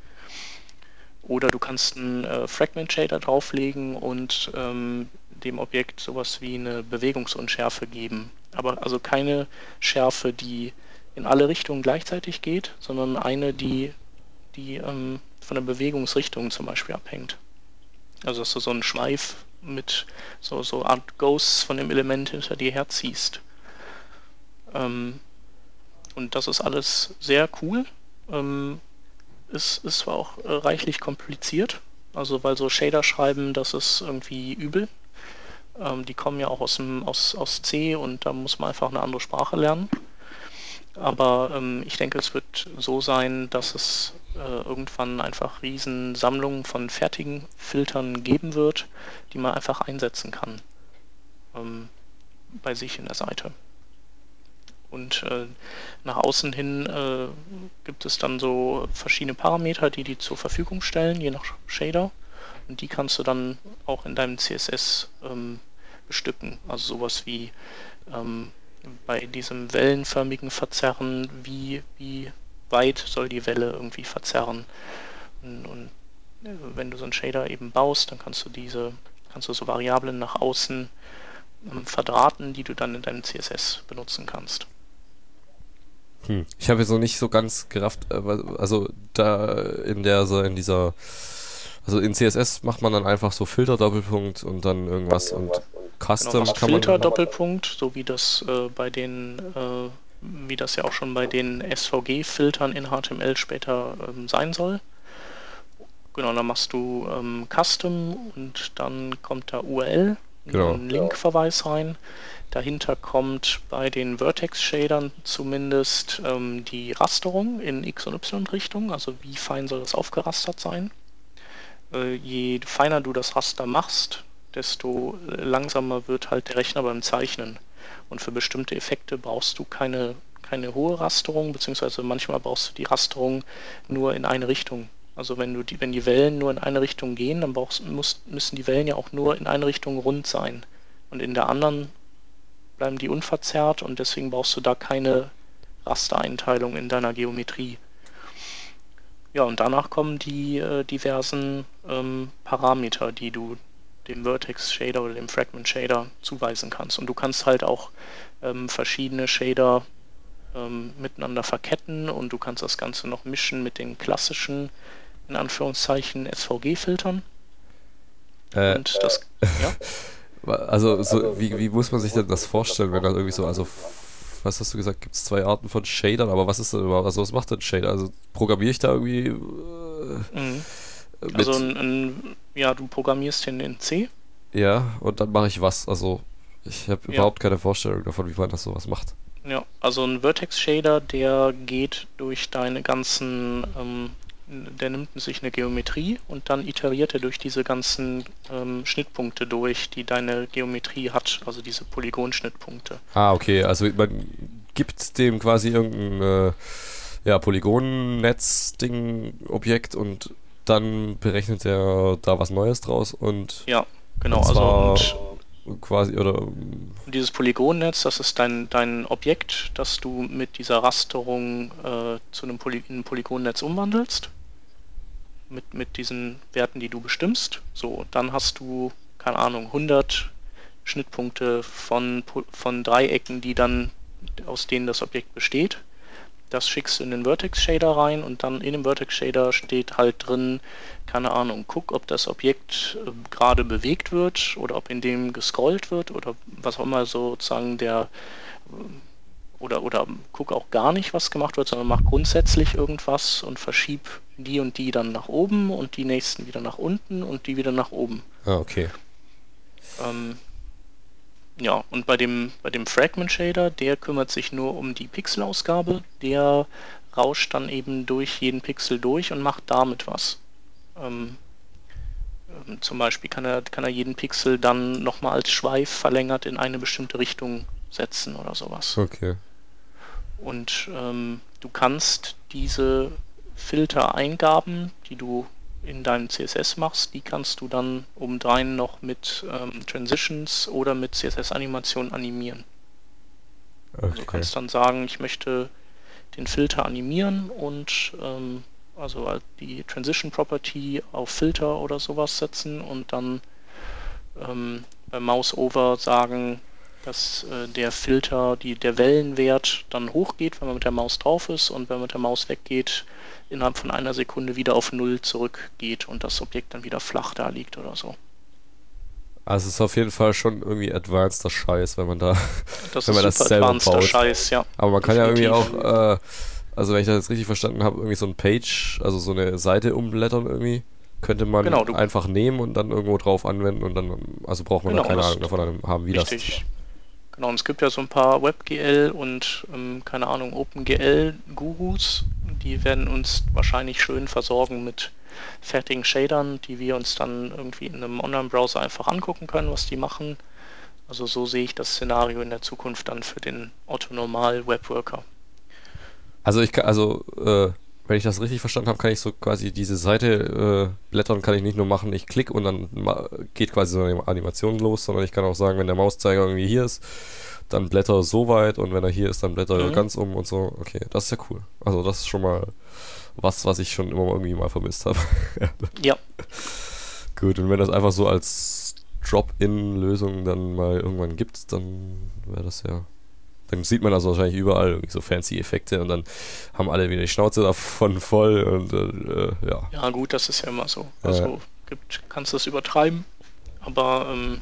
Oder du kannst einen äh, Fragment Shader drauflegen und ähm, dem Objekt sowas wie eine Bewegungsunschärfe geben. Aber also keine Schärfe, die in alle Richtungen gleichzeitig geht, sondern eine, die, die ähm, von der Bewegungsrichtung zum Beispiel abhängt. Also dass du so einen Schweif mit so, so Art Ghosts von dem Element hinter dir herziehst. Ähm, und das ist alles sehr cool. Ähm, ist, ist zwar auch äh, reichlich kompliziert, also weil so Shader schreiben, das ist irgendwie übel. Ähm, die kommen ja auch aus, dem, aus, aus C und da muss man einfach eine andere Sprache lernen. Aber ähm, ich denke, es wird so sein, dass es äh, irgendwann einfach riesen Sammlungen von fertigen Filtern geben wird, die man einfach einsetzen kann ähm, bei sich in der Seite. Und äh, nach außen hin äh, gibt es dann so verschiedene Parameter, die die zur Verfügung stellen, je nach Shader. Und die kannst du dann auch in deinem CSS ähm, bestücken. Also sowas wie ähm, bei diesem wellenförmigen Verzerren, wie, wie weit soll die Welle irgendwie verzerren. Und, und wenn du so einen Shader eben baust, dann kannst du diese, kannst du so Variablen nach außen ähm, verdrahten, die du dann in deinem CSS benutzen kannst. Hm. Ich habe jetzt noch nicht so ganz gerafft, äh, also da in der so in dieser also in CSS macht man dann einfach so Filter Doppelpunkt und dann irgendwas und Custom genau, kann Filter man Doppelpunkt, so wie das äh, bei den äh, wie das ja auch schon bei den SVG Filtern in HTML später ähm, sein soll. Genau, dann machst du ähm, Custom und dann kommt da URL Genau. einen Linkverweis rein. Dahinter kommt bei den Vertex-Shadern zumindest ähm, die Rasterung in X- und Y-Richtung, also wie fein soll das aufgerastert sein. Äh, je feiner du das Raster machst, desto langsamer wird halt der Rechner beim Zeichnen. Und für bestimmte Effekte brauchst du keine, keine hohe Rasterung, beziehungsweise manchmal brauchst du die Rasterung nur in eine Richtung. Also wenn du die, wenn die Wellen nur in eine Richtung gehen, dann brauchst, muss, müssen die Wellen ja auch nur in eine Richtung rund sein. Und in der anderen bleiben die unverzerrt und deswegen brauchst du da keine Rastereinteilung in deiner Geometrie. Ja, und danach kommen die äh, diversen ähm, Parameter, die du dem Vertex Shader oder dem Fragment Shader zuweisen kannst. Und du kannst halt auch ähm, verschiedene Shader ähm, miteinander verketten und du kannst das Ganze noch mischen mit den klassischen, in Anführungszeichen, SVG-Filtern. Äh, Und das, ja, *laughs* Also, so, wie, wie muss man sich denn das vorstellen, wenn das irgendwie so, also, was hast du gesagt, gibt es zwei Arten von Shadern, aber was ist denn überhaupt, also was macht denn Shader? Also, programmiere ich da irgendwie äh, mhm. Also ein, ein, ja, du programmierst den in C. ja, und dann mache ich was, also, ich habe Ja. überhaupt keine Vorstellung davon, wie man das sowas macht. Ja, also ein Vertex-Shader, der geht durch deine ganzen, ähm, der nimmt sich eine Geometrie und dann iteriert er durch diese ganzen ähm, Schnittpunkte durch, die deine Geometrie hat, also diese Polygonschnittpunkte. Ah, okay, also man gibt dem quasi irgendein, äh, ja, Polygonnetz-Ding, Objekt und dann berechnet er da was Neues draus und Ja, genau, Und also und quasi, oder, dieses Polygonnetz, das ist dein, dein Objekt, das du mit dieser Rasterung äh, zu einem Poly in ein Polygonnetz umwandelst. Mit, mit diesen Werten, die du bestimmst. So, dann hast du, keine Ahnung, 100 Schnittpunkte von, von Dreiecken, die dann, aus denen das Objekt besteht. Das schickst du in den Vertex Shader rein und dann in dem Vertex Shader steht halt drin, keine Ahnung, guck, ob das Objekt äh, gerade bewegt wird oder ob in dem gescrollt wird oder was auch immer sozusagen der äh, oder oder guck auch gar nicht, was gemacht wird, sondern mach grundsätzlich irgendwas und verschieb die und die dann nach oben und die nächsten wieder nach unten und die wieder nach oben. ah, okay. Ähm, ja, und bei dem, bei dem Fragment Shader, der kümmert sich nur um die Pixelausgabe, der rauscht dann eben durch jeden Pixel durch und macht damit was. Ähm, ähm, zum Beispiel kann er, kann er jeden Pixel dann nochmal als Schweif verlängert in eine bestimmte Richtung setzen oder sowas. Okay. Und ähm, du kannst diese Filtereingaben, die du in deinem CSS machst, die kannst du dann obendrein noch mit ähm, Transitions oder mit CSS-Animationen animieren. Also du Okay. kannst dann sagen, ich möchte den Filter animieren und ähm, also halt die Transition Property auf Filter oder sowas setzen und dann ähm, beim Mouse Over sagen, dass äh, der Filter, die, der Wellenwert dann hochgeht, wenn man mit der Maus drauf ist und wenn man mit der Maus weggeht, innerhalb von einer Sekunde wieder auf Null zurückgeht und das Objekt dann wieder flach da liegt oder so. Also es ist auf jeden Fall schon irgendwie advanceder Scheiß, wenn man da. Das Wenn ist man das super selber baut. Scheiß, ja. Aber man kann ja irgendwie Definitiv. auch, äh, also wenn ich das jetzt richtig verstanden habe, irgendwie so ein Page, also so eine Seite umblättern irgendwie, könnte man Genau, einfach nehmen und dann irgendwo drauf anwenden und dann, also braucht man Genau, da keine das- Ahnung davon haben, wie Richtig. Genau, und es gibt ja so ein paar WebGL und, ähm, keine Ahnung, OpenGL-Gurus, die werden uns wahrscheinlich schön versorgen mit fertigen Shadern, die wir uns dann irgendwie in einem Online-Browser einfach angucken können, was die machen. Also so sehe ich das Szenario in der Zukunft dann für den Otto-Normal-Webworker. das. Also ich kann, also, äh, wenn ich das richtig verstanden habe, kann ich so quasi diese Seite äh, blättern, kann ich nicht nur machen, ich klicke und dann geht quasi so eine Animation los, sondern ich kann auch sagen, wenn der Mauszeiger irgendwie hier ist, dann blätter so weit und wenn er hier ist, dann blätter Mhm. ganz um und so. Okay, das ist ja cool. Also das ist schon mal was, was ich schon immer irgendwie mal vermisst habe. *laughs* Ja, Gut, und wenn das einfach so als Drop-in-Lösung dann mal irgendwann gibt, dann wäre das ja. Dann sieht man das wahrscheinlich überall, irgendwie so fancy Effekte und dann haben alle wieder die Schnauze davon *laughs* voll und äh, äh, ja. ja gut, das ist ja immer so. Ja. Also gibt, kannst du es übertreiben, aber ähm,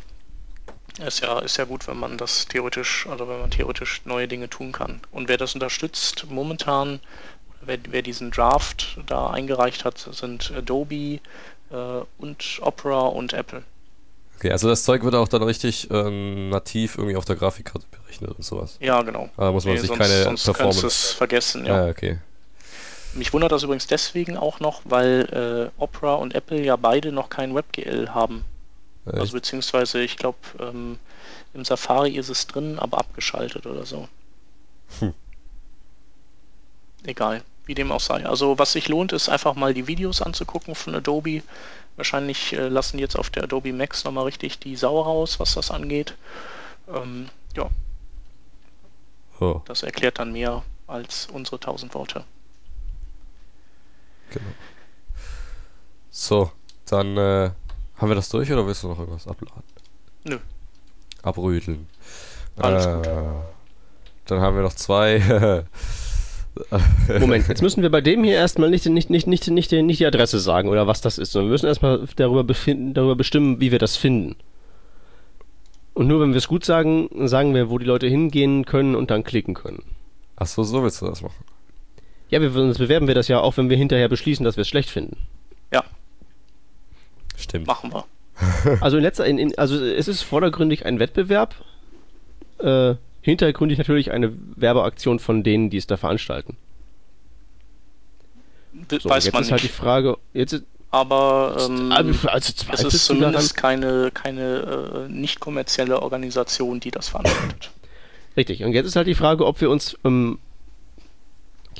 ist ja, ist ja gut, wenn man das theoretisch, also wenn man theoretisch neue Dinge tun kann. Und wer das unterstützt, momentan, wer, wer diesen Draft da eingereicht hat, sind Adobe äh, und Opera und Apple. Okay, also das Zeug wird auch dann richtig ähm, nativ irgendwie auf der Grafikkarte berechnet und sowas. Ja, genau. Da muss man Nee, sich sonst, keine sonst Performance. es vergessen, ja. Ja, okay. Mich wundert das übrigens deswegen auch noch, weil äh, Opera und Apple ja beide noch kein WebGL haben. Äh, Also beziehungsweise, ich glaube, ähm, im Safari ist es drin, aber abgeschaltet oder so. Hm. Egal, wie dem auch sei. Also was sich lohnt, ist einfach mal die Videos anzugucken von Adobe. Wahrscheinlich äh, lassen jetzt auf der Adobe Max nochmal richtig die Sau raus, was das angeht. Ähm, ja, oh, das erklärt dann mehr als unsere 1000 Worte. genau. So, dann äh, haben wir das durch oder willst du noch irgendwas abladen? Nö. Abrödeln. Alles äh, gut. Dann haben wir noch zwei. *laughs* *laughs* Moment, jetzt müssen wir bei dem hier erstmal nicht, nicht, nicht, nicht, nicht, die- nicht die Adresse sagen oder was das ist, sondern wir müssen erstmal darüber, befinden, darüber bestimmen, wie wir das finden. Und nur wenn wir es gut sagen, sagen wir, wo die Leute hingehen können und dann klicken können. Achso, so willst du das machen. Ja, wir, sonst bewerben wir das ja auch, wenn wir hinterher beschließen, dass wir es schlecht finden. Ja, Stimmt. machen wir. Also in letzter, in, in, also es ist vordergründig ein Wettbewerb, äh, hintergründig natürlich eine Werbeaktion von denen, die es da veranstalten. We- So, Weiß jetzt man ist halt die nicht. Frage, jetzt ist, Aber ähm, also es zweifelst ist zumindest keine, keine äh, nicht kommerzielle Organisation, die das veranstaltet. Richtig. Und jetzt ist halt die Frage, ob wir uns ähm,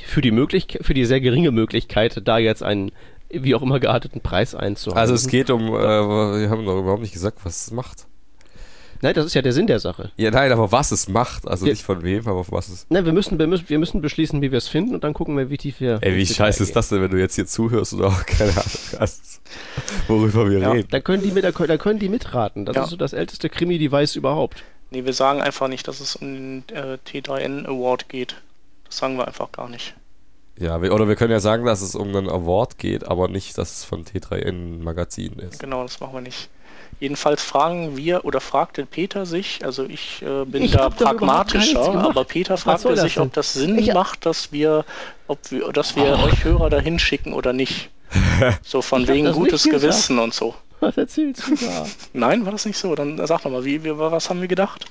für die Möglichkeit, für die sehr geringe Möglichkeit, da jetzt einen wie auch immer gearteten Preis einzuhalten. Also es geht um, äh, wir haben doch überhaupt nicht gesagt, was es macht. Nein, das ist ja der Sinn der Sache. Ja, nein, aber was es macht. Also Ja. nicht von wem, aber was es. Nein, wir müssen, wir müssen, wir müssen beschließen, wie wir es finden und dann gucken wir, wie tief wir. Ey, wie scheiße ist das denn, wenn du jetzt hier zuhörst und auch *laughs* keine Ahnung hast, worüber wir Ja. reden? Da können die mit, da können, da können die mitraten. Das Ja. ist so das älteste Krimi-Device überhaupt. Nee, wir sagen einfach nicht, dass es um den äh, T3N Award geht. Das sagen wir einfach gar nicht. Ja, wir, oder wir können ja sagen, dass es um einen Award geht, aber nicht, dass es von T3N Magazin ist. Genau, das machen wir nicht. Jedenfalls fragen wir oder fragte Peter sich, also ich äh, bin Ich da pragmatischer, aber Peter fragte sich, ob das Sinn Ich- macht, dass wir, ob wir, dass wir euch Hörer dahin schicken oder nicht. *laughs* So von wegen gutes. Gewissen und so. Was erzählst du da? Nein, war das nicht so? Dann sag doch mal, wie, wie, was haben wir gedacht?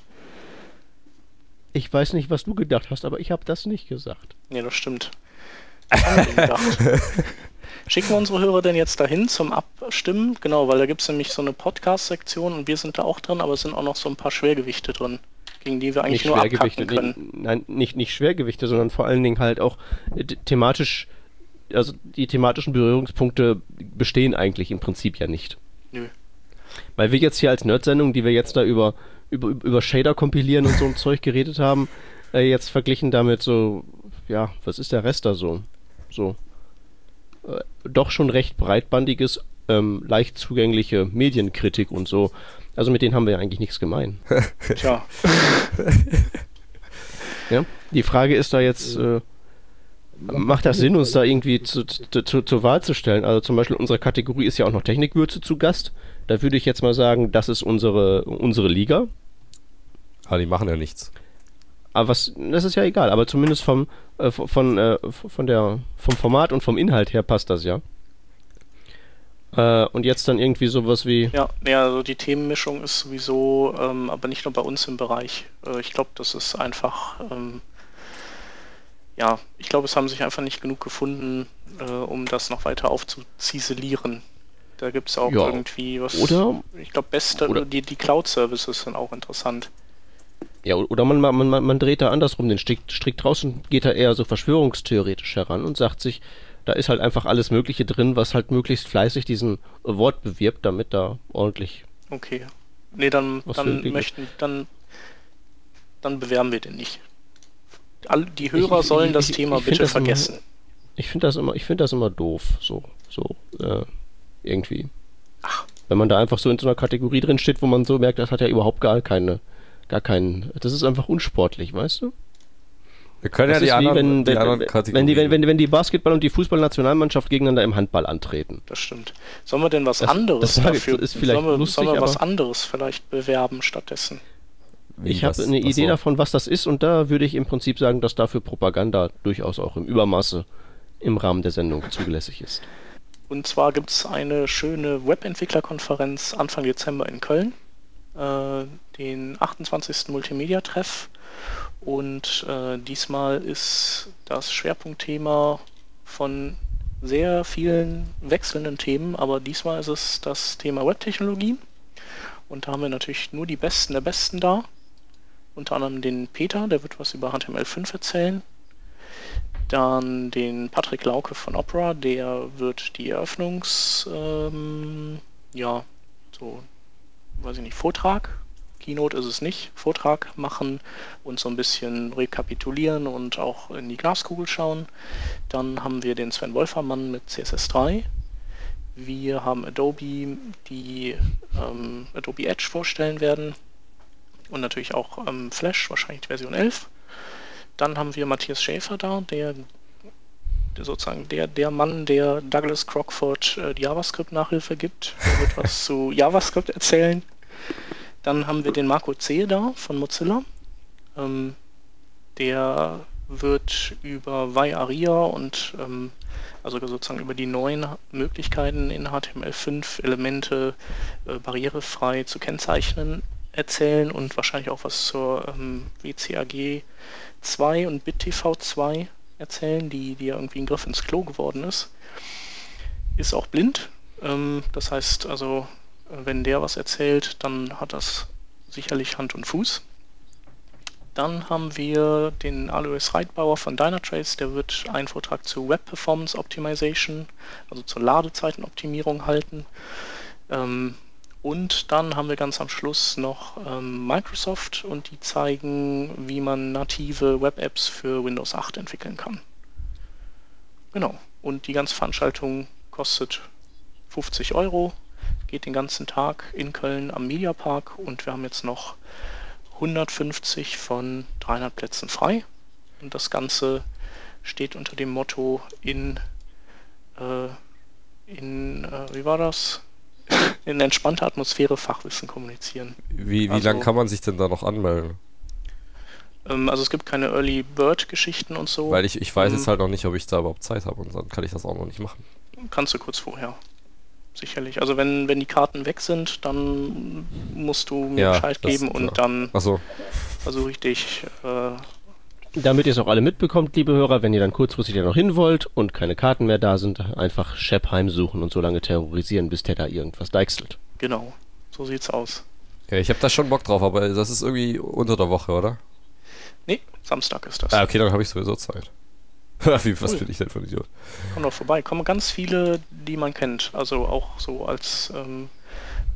Ich weiß nicht, was du gedacht hast, aber ich habe das nicht gesagt. Nee, das stimmt. *laughs* *laughs* Schicken wir unsere Hörer denn jetzt dahin zum Abstimmen? Genau, weil da gibt es nämlich so eine Podcast-Sektion und wir sind da auch drin, aber es sind auch noch so ein paar Schwergewichte drin, gegen die wir eigentlich nicht nur Schwergewichte, abkacken können. nee, nein, nicht, nicht Schwergewichte, sondern vor allen Dingen halt auch äh, the- thematisch, also die thematischen Berührungspunkte bestehen eigentlich im Prinzip ja nicht. Nö. Weil wir jetzt hier als Nerd-Sendung, die wir jetzt da über, über, über Shader kompilieren und so ein Zeug geredet haben, äh, jetzt verglichen damit so, ja, was ist der Rest da so? So. Äh, doch schon recht breitbandiges, ähm, leicht zugängliche Medienkritik und so. Also mit denen haben wir ja eigentlich nichts gemein. *laughs* Tja, *laughs* Ja? Die Frage ist da jetzt, äh, macht das Sinn, uns da irgendwie zu, zu, zu, zur Wahl zu stellen? Also zum Beispiel unsere Kategorie ist ja auch noch Technikwürze zu Gast. Da würde ich jetzt mal sagen, das ist unsere, unsere Liga. Aber die machen ja nichts. Aber was, das ist ja egal, aber zumindest vom, äh, von, äh, von der, vom Format und vom Inhalt her passt das ja. Äh, und jetzt dann irgendwie sowas wie, ja, nee, also die Themenmischung ist sowieso, ähm, aber nicht nur bei uns im Bereich. Äh, ich glaube, das ist einfach, ähm, ja, ich glaube, es haben sich einfach nicht genug gefunden, äh, um das noch weiter aufzuziselieren. Da gibt es auch Ja. irgendwie was. Oder- Ich glaube, beste, oder- die, die Cloud-Services sind auch interessant. Ja, oder man, man, man, man dreht da andersrum den Strick, Strick draus und geht da eher so verschwörungstheoretisch heran und sagt sich, da ist halt einfach alles Mögliche drin, was halt möglichst fleißig diesen Award bewirbt, damit da ordentlich. Okay. Nee, dann, dann möchten, dann, dann bewerben wir den nicht. All, die Hörer ich- sollen ich- das ich- Thema bitte das immer- vergessen. Ich finde das immer, ich finde das immer doof, so, so, äh, irgendwie. Ach. Wenn man da einfach so in so einer Kategorie drin steht, wo man so merkt, das hat ja überhaupt gar keine, gar keinen, das ist einfach unsportlich, weißt du? Wir können Das ja die anderen, wenn, die wenn, anderen Kategorien. wenn, die, wenn, wenn, wenn die Basketball- und die Fußballnationalmannschaft gegeneinander im Handball antreten. Das stimmt. Sollen wir denn was Das- anderes das dafür? ist vielleicht sollen wir, lustig, sollen wir was anderes vielleicht bewerben stattdessen? Wie, ich habe eine Idee so. davon, was das ist, und da würde ich im Prinzip sagen, dass dafür Propaganda durchaus auch im Übermaße im Rahmen der Sendung zulässig ist. Und zwar gibt es eine schöne Webentwicklerkonferenz Anfang Dezember in Köln. Äh, den 28. Multimedia-Treff. Und äh, diesmal ist das Schwerpunktthema von sehr vielen wechselnden Themen, aber diesmal ist es das Thema Webtechnologie. Und da haben wir natürlich nur die Besten der Besten da. Unter anderem den Peter, der wird was über HTML5 erzählen. Dann den Patrick Lauke von Opera, der wird die Eröffnungs, ähm, ja, so, weiß ich nicht, Vortrag Keynote ist es nicht, Vortrag machen und so ein bisschen rekapitulieren und auch in die Glaskugel schauen. Dann haben wir den Sven Wolfermann mit CSS3. Wir haben Adobe, die ähm, Adobe Edge vorstellen werden und natürlich auch ähm, Flash, wahrscheinlich Version 11. Dann haben wir Matthias Schäfer da, der, der sozusagen der, der Mann, der Douglas Crockford äh, JavaScript-Nachhilfe gibt. Der wird *laughs* was zu JavaScript erzählen. Dann haben wir den Marco C. da von Mozilla. Ähm, der wird über ViAria und ähm, also sozusagen über die neuen Möglichkeiten in HTML5 Elemente äh, barrierefrei zu kennzeichnen erzählen und wahrscheinlich auch was zur ähm, WCAG 2 und BitTV 2 erzählen, die, die ja irgendwie ein Griff ins Klo geworden ist. Ist auch blind. Ähm, das heißt also, wenn der was erzählt, dann hat das sicherlich Hand und Fuß. Dann haben wir den Alois Reitbauer von Dynatrace, der wird einen Vortrag zu Web Performance Optimization, also zur Ladezeitenoptimierung halten. Ähm, und dann haben wir ganz am Schluss noch ähm, Microsoft und die zeigen, wie man native Web-Apps für Windows 8 entwickeln kann. Genau. Und die ganze Veranstaltung kostet 50 Euro geht den ganzen Tag in Köln am Mediapark und wir haben jetzt noch 150 von 300 Plätzen frei. Und das Ganze steht unter dem Motto in, äh, in äh, wie war das? In entspannter Atmosphäre Fachwissen kommunizieren. Wie, wie also, lange kann man sich denn da noch anmelden? Ähm, also es gibt keine Early Bird Geschichten und so. Weil ich, ich weiß ähm, jetzt halt noch nicht, ob ich da überhaupt Zeit habe und dann kann ich das auch noch nicht machen. Kannst du kurz vorher sicherlich. Also wenn, wenn die Karten weg sind, dann musst du mir ja, Bescheid geben und dann so. versuche ich dich. Äh, damit ihr es auch alle mitbekommt, liebe Hörer, wenn ihr dann kurzfristig da noch hin wollt und keine Karten mehr da sind, einfach Shep heimsuchen und so lange terrorisieren, bis der da irgendwas deichselt. Genau, so sieht's aus. Ja, ich habe da schon Bock drauf, aber das ist irgendwie unter der Woche, oder? Nee, Samstag ist das. Ah, okay, dann habe ich sowieso Zeit. *laughs* Wie, was cool. bin ich denn für ein Idiot? Komm doch vorbei. Kommen ganz viele, die man kennt. Also auch so als, ähm,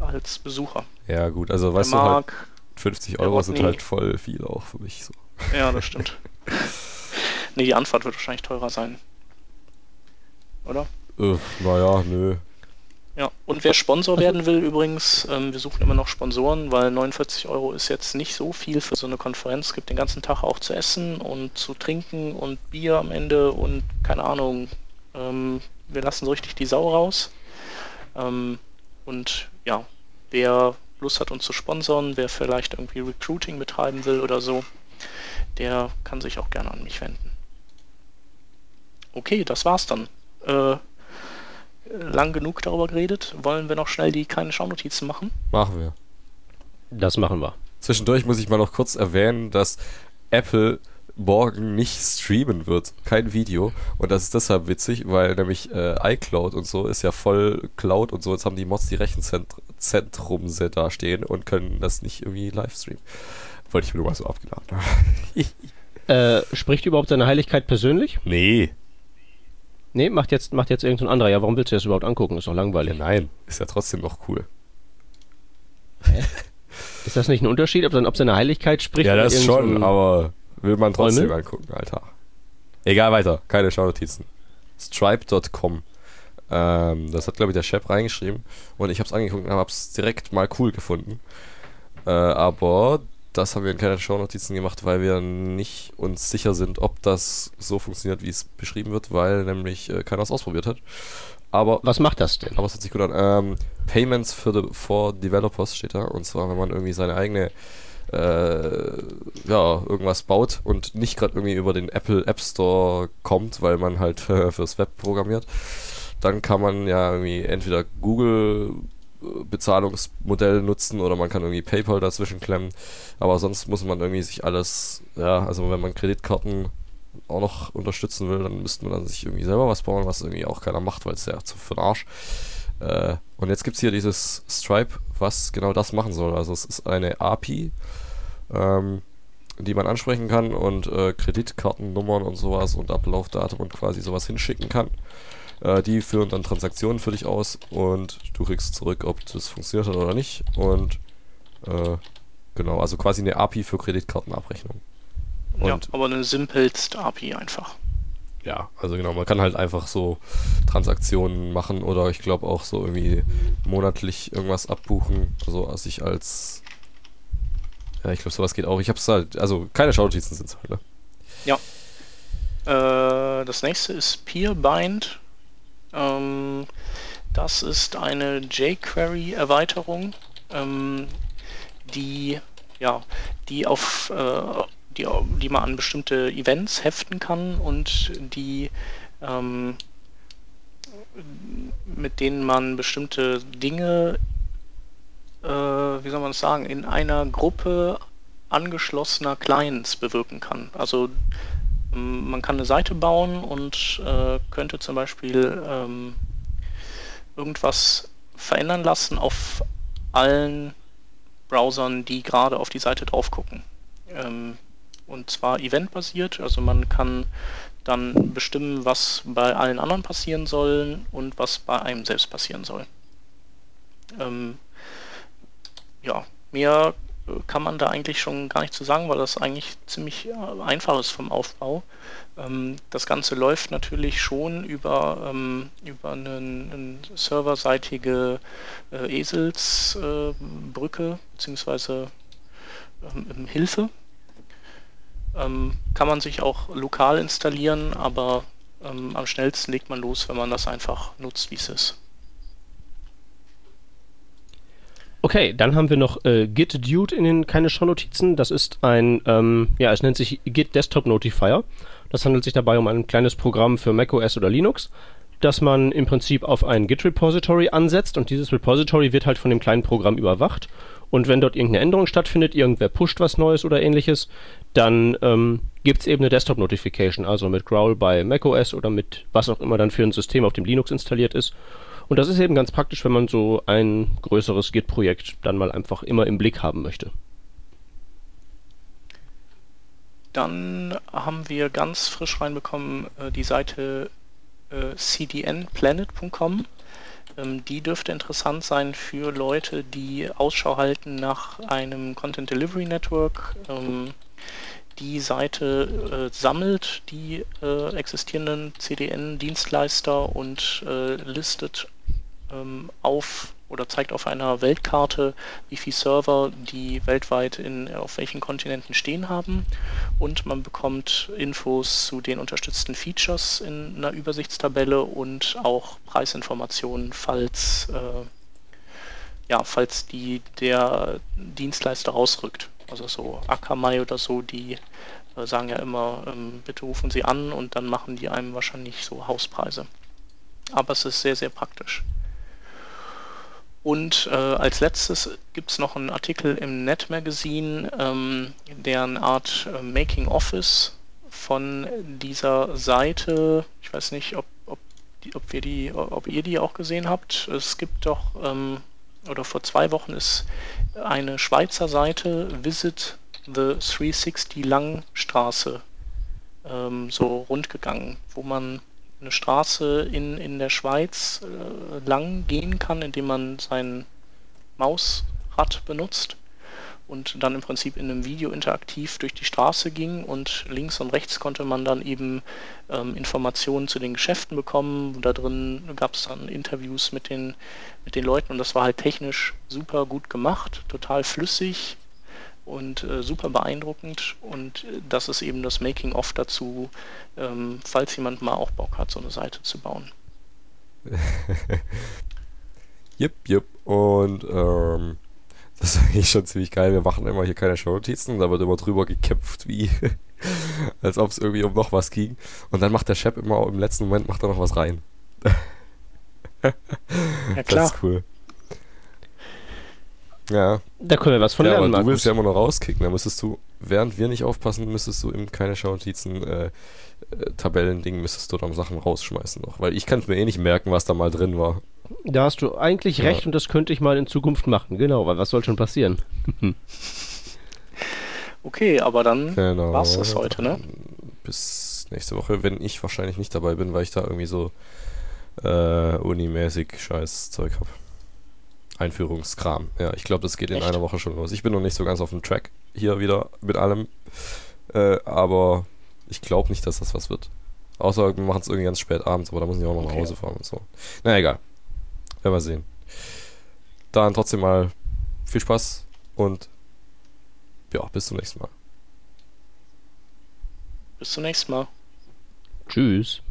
als Besucher. Ja, gut. Also, weißt Der du, halt 50 Euro sind halt voll viel auch für mich. So. Ja, das stimmt. *laughs* nee, die Anfahrt wird wahrscheinlich teurer sein. Oder? Äh, naja, nö. Ja, und wer Sponsor werden will, übrigens, ähm, wir suchen immer noch Sponsoren, weil 49 Euro ist jetzt nicht so viel für so eine Konferenz. Es gibt den ganzen Tag auch zu essen und zu trinken und Bier am Ende und keine Ahnung. Ähm, wir lassen so richtig die Sau raus. Ähm, und ja, wer Lust hat, uns zu sponsern, wer vielleicht irgendwie Recruiting betreiben will oder so, der kann sich auch gerne an mich wenden. Okay, das war's dann. Äh, lang genug darüber geredet. Wollen wir noch schnell die kleinen Schaunotizen machen? Machen wir. Das machen wir. Zwischendurch muss ich mal noch kurz erwähnen, dass Apple morgen nicht streamen wird, kein Video. Und das ist deshalb witzig, weil nämlich äh, iCloud und so ist ja voll Cloud und so. Jetzt haben die Mods die Rechenzentrum da stehen und können das nicht irgendwie live streamen. Wollte ich mir nur mal so abgeladen haben. *laughs* äh, spricht überhaupt seine Heiligkeit persönlich? Nee. Nee, macht jetzt, macht jetzt irgendein anderer. Ja, warum willst du das überhaupt angucken? Ist doch langweilig. Ja, nein, ist ja trotzdem noch cool. Hä? Ist das nicht ein Unterschied, ob, dann, ob seine Heiligkeit spricht? Ja, das schon, aber will man trotzdem Räume? angucken, Alter. Egal, weiter. Keine Schaunotizen. Stripe.com. Ähm, das hat, glaube ich, der Chef reingeschrieben. Und ich habe es angeguckt und habe es direkt mal cool gefunden. Äh, aber das haben wir in keine Shownotizen gemacht, weil wir nicht uns sicher sind, ob das so funktioniert, wie es beschrieben wird, weil nämlich äh, keiner es ausprobiert hat. Aber was macht das denn? Aber es hört sich gut an. Ähm, Payments für the, for Developers steht da. Und zwar, wenn man irgendwie seine eigene äh, ja, irgendwas baut und nicht gerade irgendwie über den Apple App Store kommt, weil man halt äh, *laughs* fürs Web programmiert, dann kann man ja irgendwie entweder Google Bezahlungsmodell nutzen oder man kann irgendwie PayPal dazwischen klemmen. Aber sonst muss man irgendwie sich alles, ja, also wenn man Kreditkarten auch noch unterstützen will, dann müsste man dann sich irgendwie selber was bauen, was irgendwie auch keiner macht, weil es ja zu für den Arsch. Äh, und jetzt gibt es hier dieses Stripe, was genau das machen soll. Also es ist eine API, ähm, die man ansprechen kann und äh, Kreditkartennummern und sowas und Ablaufdatum und quasi sowas hinschicken kann. Äh, die führen dann Transaktionen für dich aus und du kriegst zurück, ob das funktioniert hat oder nicht. Und äh, genau, also quasi eine API für Kreditkartenabrechnung. Und ja, aber eine simpelst API einfach. Ja, also genau, man kann halt einfach so Transaktionen machen oder ich glaube auch so irgendwie monatlich irgendwas abbuchen. Also sich als ja, ich glaube, sowas geht auch. Ich habe es halt, also keine Schaunotizen sind es halt, ne? Ja. Äh, das nächste ist Peerbind. Ähm, das ist eine jQuery-Erweiterung, ähm, die, ja, die auf äh, die, die man an bestimmte Events heften kann und die ähm, mit denen man bestimmte Dinge äh, wie soll man es sagen, in einer Gruppe angeschlossener Clients bewirken kann. Also man kann eine Seite bauen und äh, könnte zum Beispiel ähm, irgendwas verändern lassen auf allen Browsern, die gerade auf die Seite drauf gucken. Ähm, und zwar eventbasiert, also man kann dann bestimmen, was bei allen anderen passieren soll und was bei einem selbst passieren soll. Ähm, ja, mehr äh, kann man da eigentlich schon gar nicht zu sagen, weil das eigentlich ziemlich äh, einfach ist vom Aufbau. Ähm, das Ganze läuft natürlich schon über, ähm, über eine, eine serverseitige äh, Eselsbrücke bzw. Ähm, Hilfe. kann man sich auch lokal installieren, aber am schnellsten legt man los, wenn man das einfach nutzt, wie es ist. Okay, dann haben wir noch äh, Git Dude in den keine Shownotizen. Das ist ein, ähm, ja, es nennt sich Git Desktop Notifier. Das handelt sich dabei um ein kleines Programm für macOS oder Linux, das man im Prinzip auf ein Git Repository ansetzt und dieses Repository wird halt von dem kleinen Programm überwacht. Und wenn dort irgendeine Änderung stattfindet, irgendwer pusht was Neues oder ähnliches, dann ähm, gibt es eben eine Desktop Notification, also mit Growl bei macOS oder mit was auch immer dann für ein System auf dem Linux installiert ist. Und das ist eben ganz praktisch, wenn man so ein größeres Git-Projekt dann mal einfach immer im Blick haben möchte. Dann haben wir ganz frisch reinbekommen äh, die Seite äh, cdnplanet.com. Ähm, die dürfte interessant sein für Leute, die Ausschau halten nach einem Content Delivery Network. Ähm, die Seite äh, sammelt die äh, existierenden CDN-Dienstleister und äh, listet ähm, auf oder zeigt auf einer Weltkarte, wie viele Server die weltweit in, auf welchen Kontinenten stehen haben. Und man bekommt Infos zu den unterstützten Features in einer Übersichtstabelle und auch Preisinformationen, falls, äh, ja, falls die, der Dienstleister rausrückt. Also so Akamai oder so, die äh, sagen ja immer, ähm, bitte rufen Sie an und dann machen die einem wahrscheinlich so Hauspreise. Aber es ist sehr, sehr praktisch. Und äh, als letztes gibt es noch einen Artikel im Net Magazine, ähm, der eine Art äh, Making Office von dieser Seite, ich weiß nicht, ob, ob, die, ob, wir die, ob ihr die auch gesehen habt. Es gibt doch, ähm, oder vor zwei Wochen ist eine Schweizer Seite Visit the 360 Langstraße ähm, so rundgegangen, wo man eine Straße in, in der Schweiz äh, lang gehen kann, indem man sein Mausrad benutzt und dann im Prinzip in einem Video interaktiv durch die Straße ging und links und rechts konnte man dann eben ähm, Informationen zu den Geschäften bekommen. Da drin gab es dann Interviews mit den, mit den Leuten und das war halt technisch super gut gemacht, total flüssig, und äh, super beeindruckend. Und äh, das ist eben das Making-of dazu, ähm, falls jemand mal auch Bock hat, so eine Seite zu bauen. *laughs* Jupp, jupp. Und ähm, das ist eigentlich schon ziemlich geil. Wir machen immer hier keine Shownotizen, da wird immer drüber gekämpft, wie *laughs* als ob es irgendwie um noch was ging. Und dann macht der Chef immer im letzten Moment macht er noch was rein. *laughs* ja, klar. Das ist cool. Ja, Da können wir was von ja aber lernen, du Markus. willst ja immer noch rauskicken. Da müsstest du, während wir nicht aufpassen, müsstest du in keine Schaunotizen, äh, äh, Tabellending, müsstest du dann Sachen rausschmeißen noch. Weil ich kann es mir eh nicht merken, was da mal drin war. Da hast du eigentlich Ja. recht und das könnte ich mal in Zukunft machen. Genau, weil was soll schon passieren? *laughs* Okay, aber dann Genau. war's das heute, ne? Bis nächste Woche, wenn ich wahrscheinlich nicht dabei bin, weil ich da irgendwie so äh, unimäßig scheiß Zeug hab. Einführungskram. Ja, ich glaube, das geht in Echt? einer Woche schon los. Ich bin noch nicht so ganz auf dem Track hier wieder mit allem. Äh, aber ich glaube nicht, dass das was wird. Außer wir machen es irgendwie ganz spät abends, aber da muss ich auch noch nach Okay. Hause fahren und so. Na egal. Werden wir sehen. Dann trotzdem mal viel Spaß und ja, bis zum nächsten Mal. Bis zum nächsten Mal. Tschüss.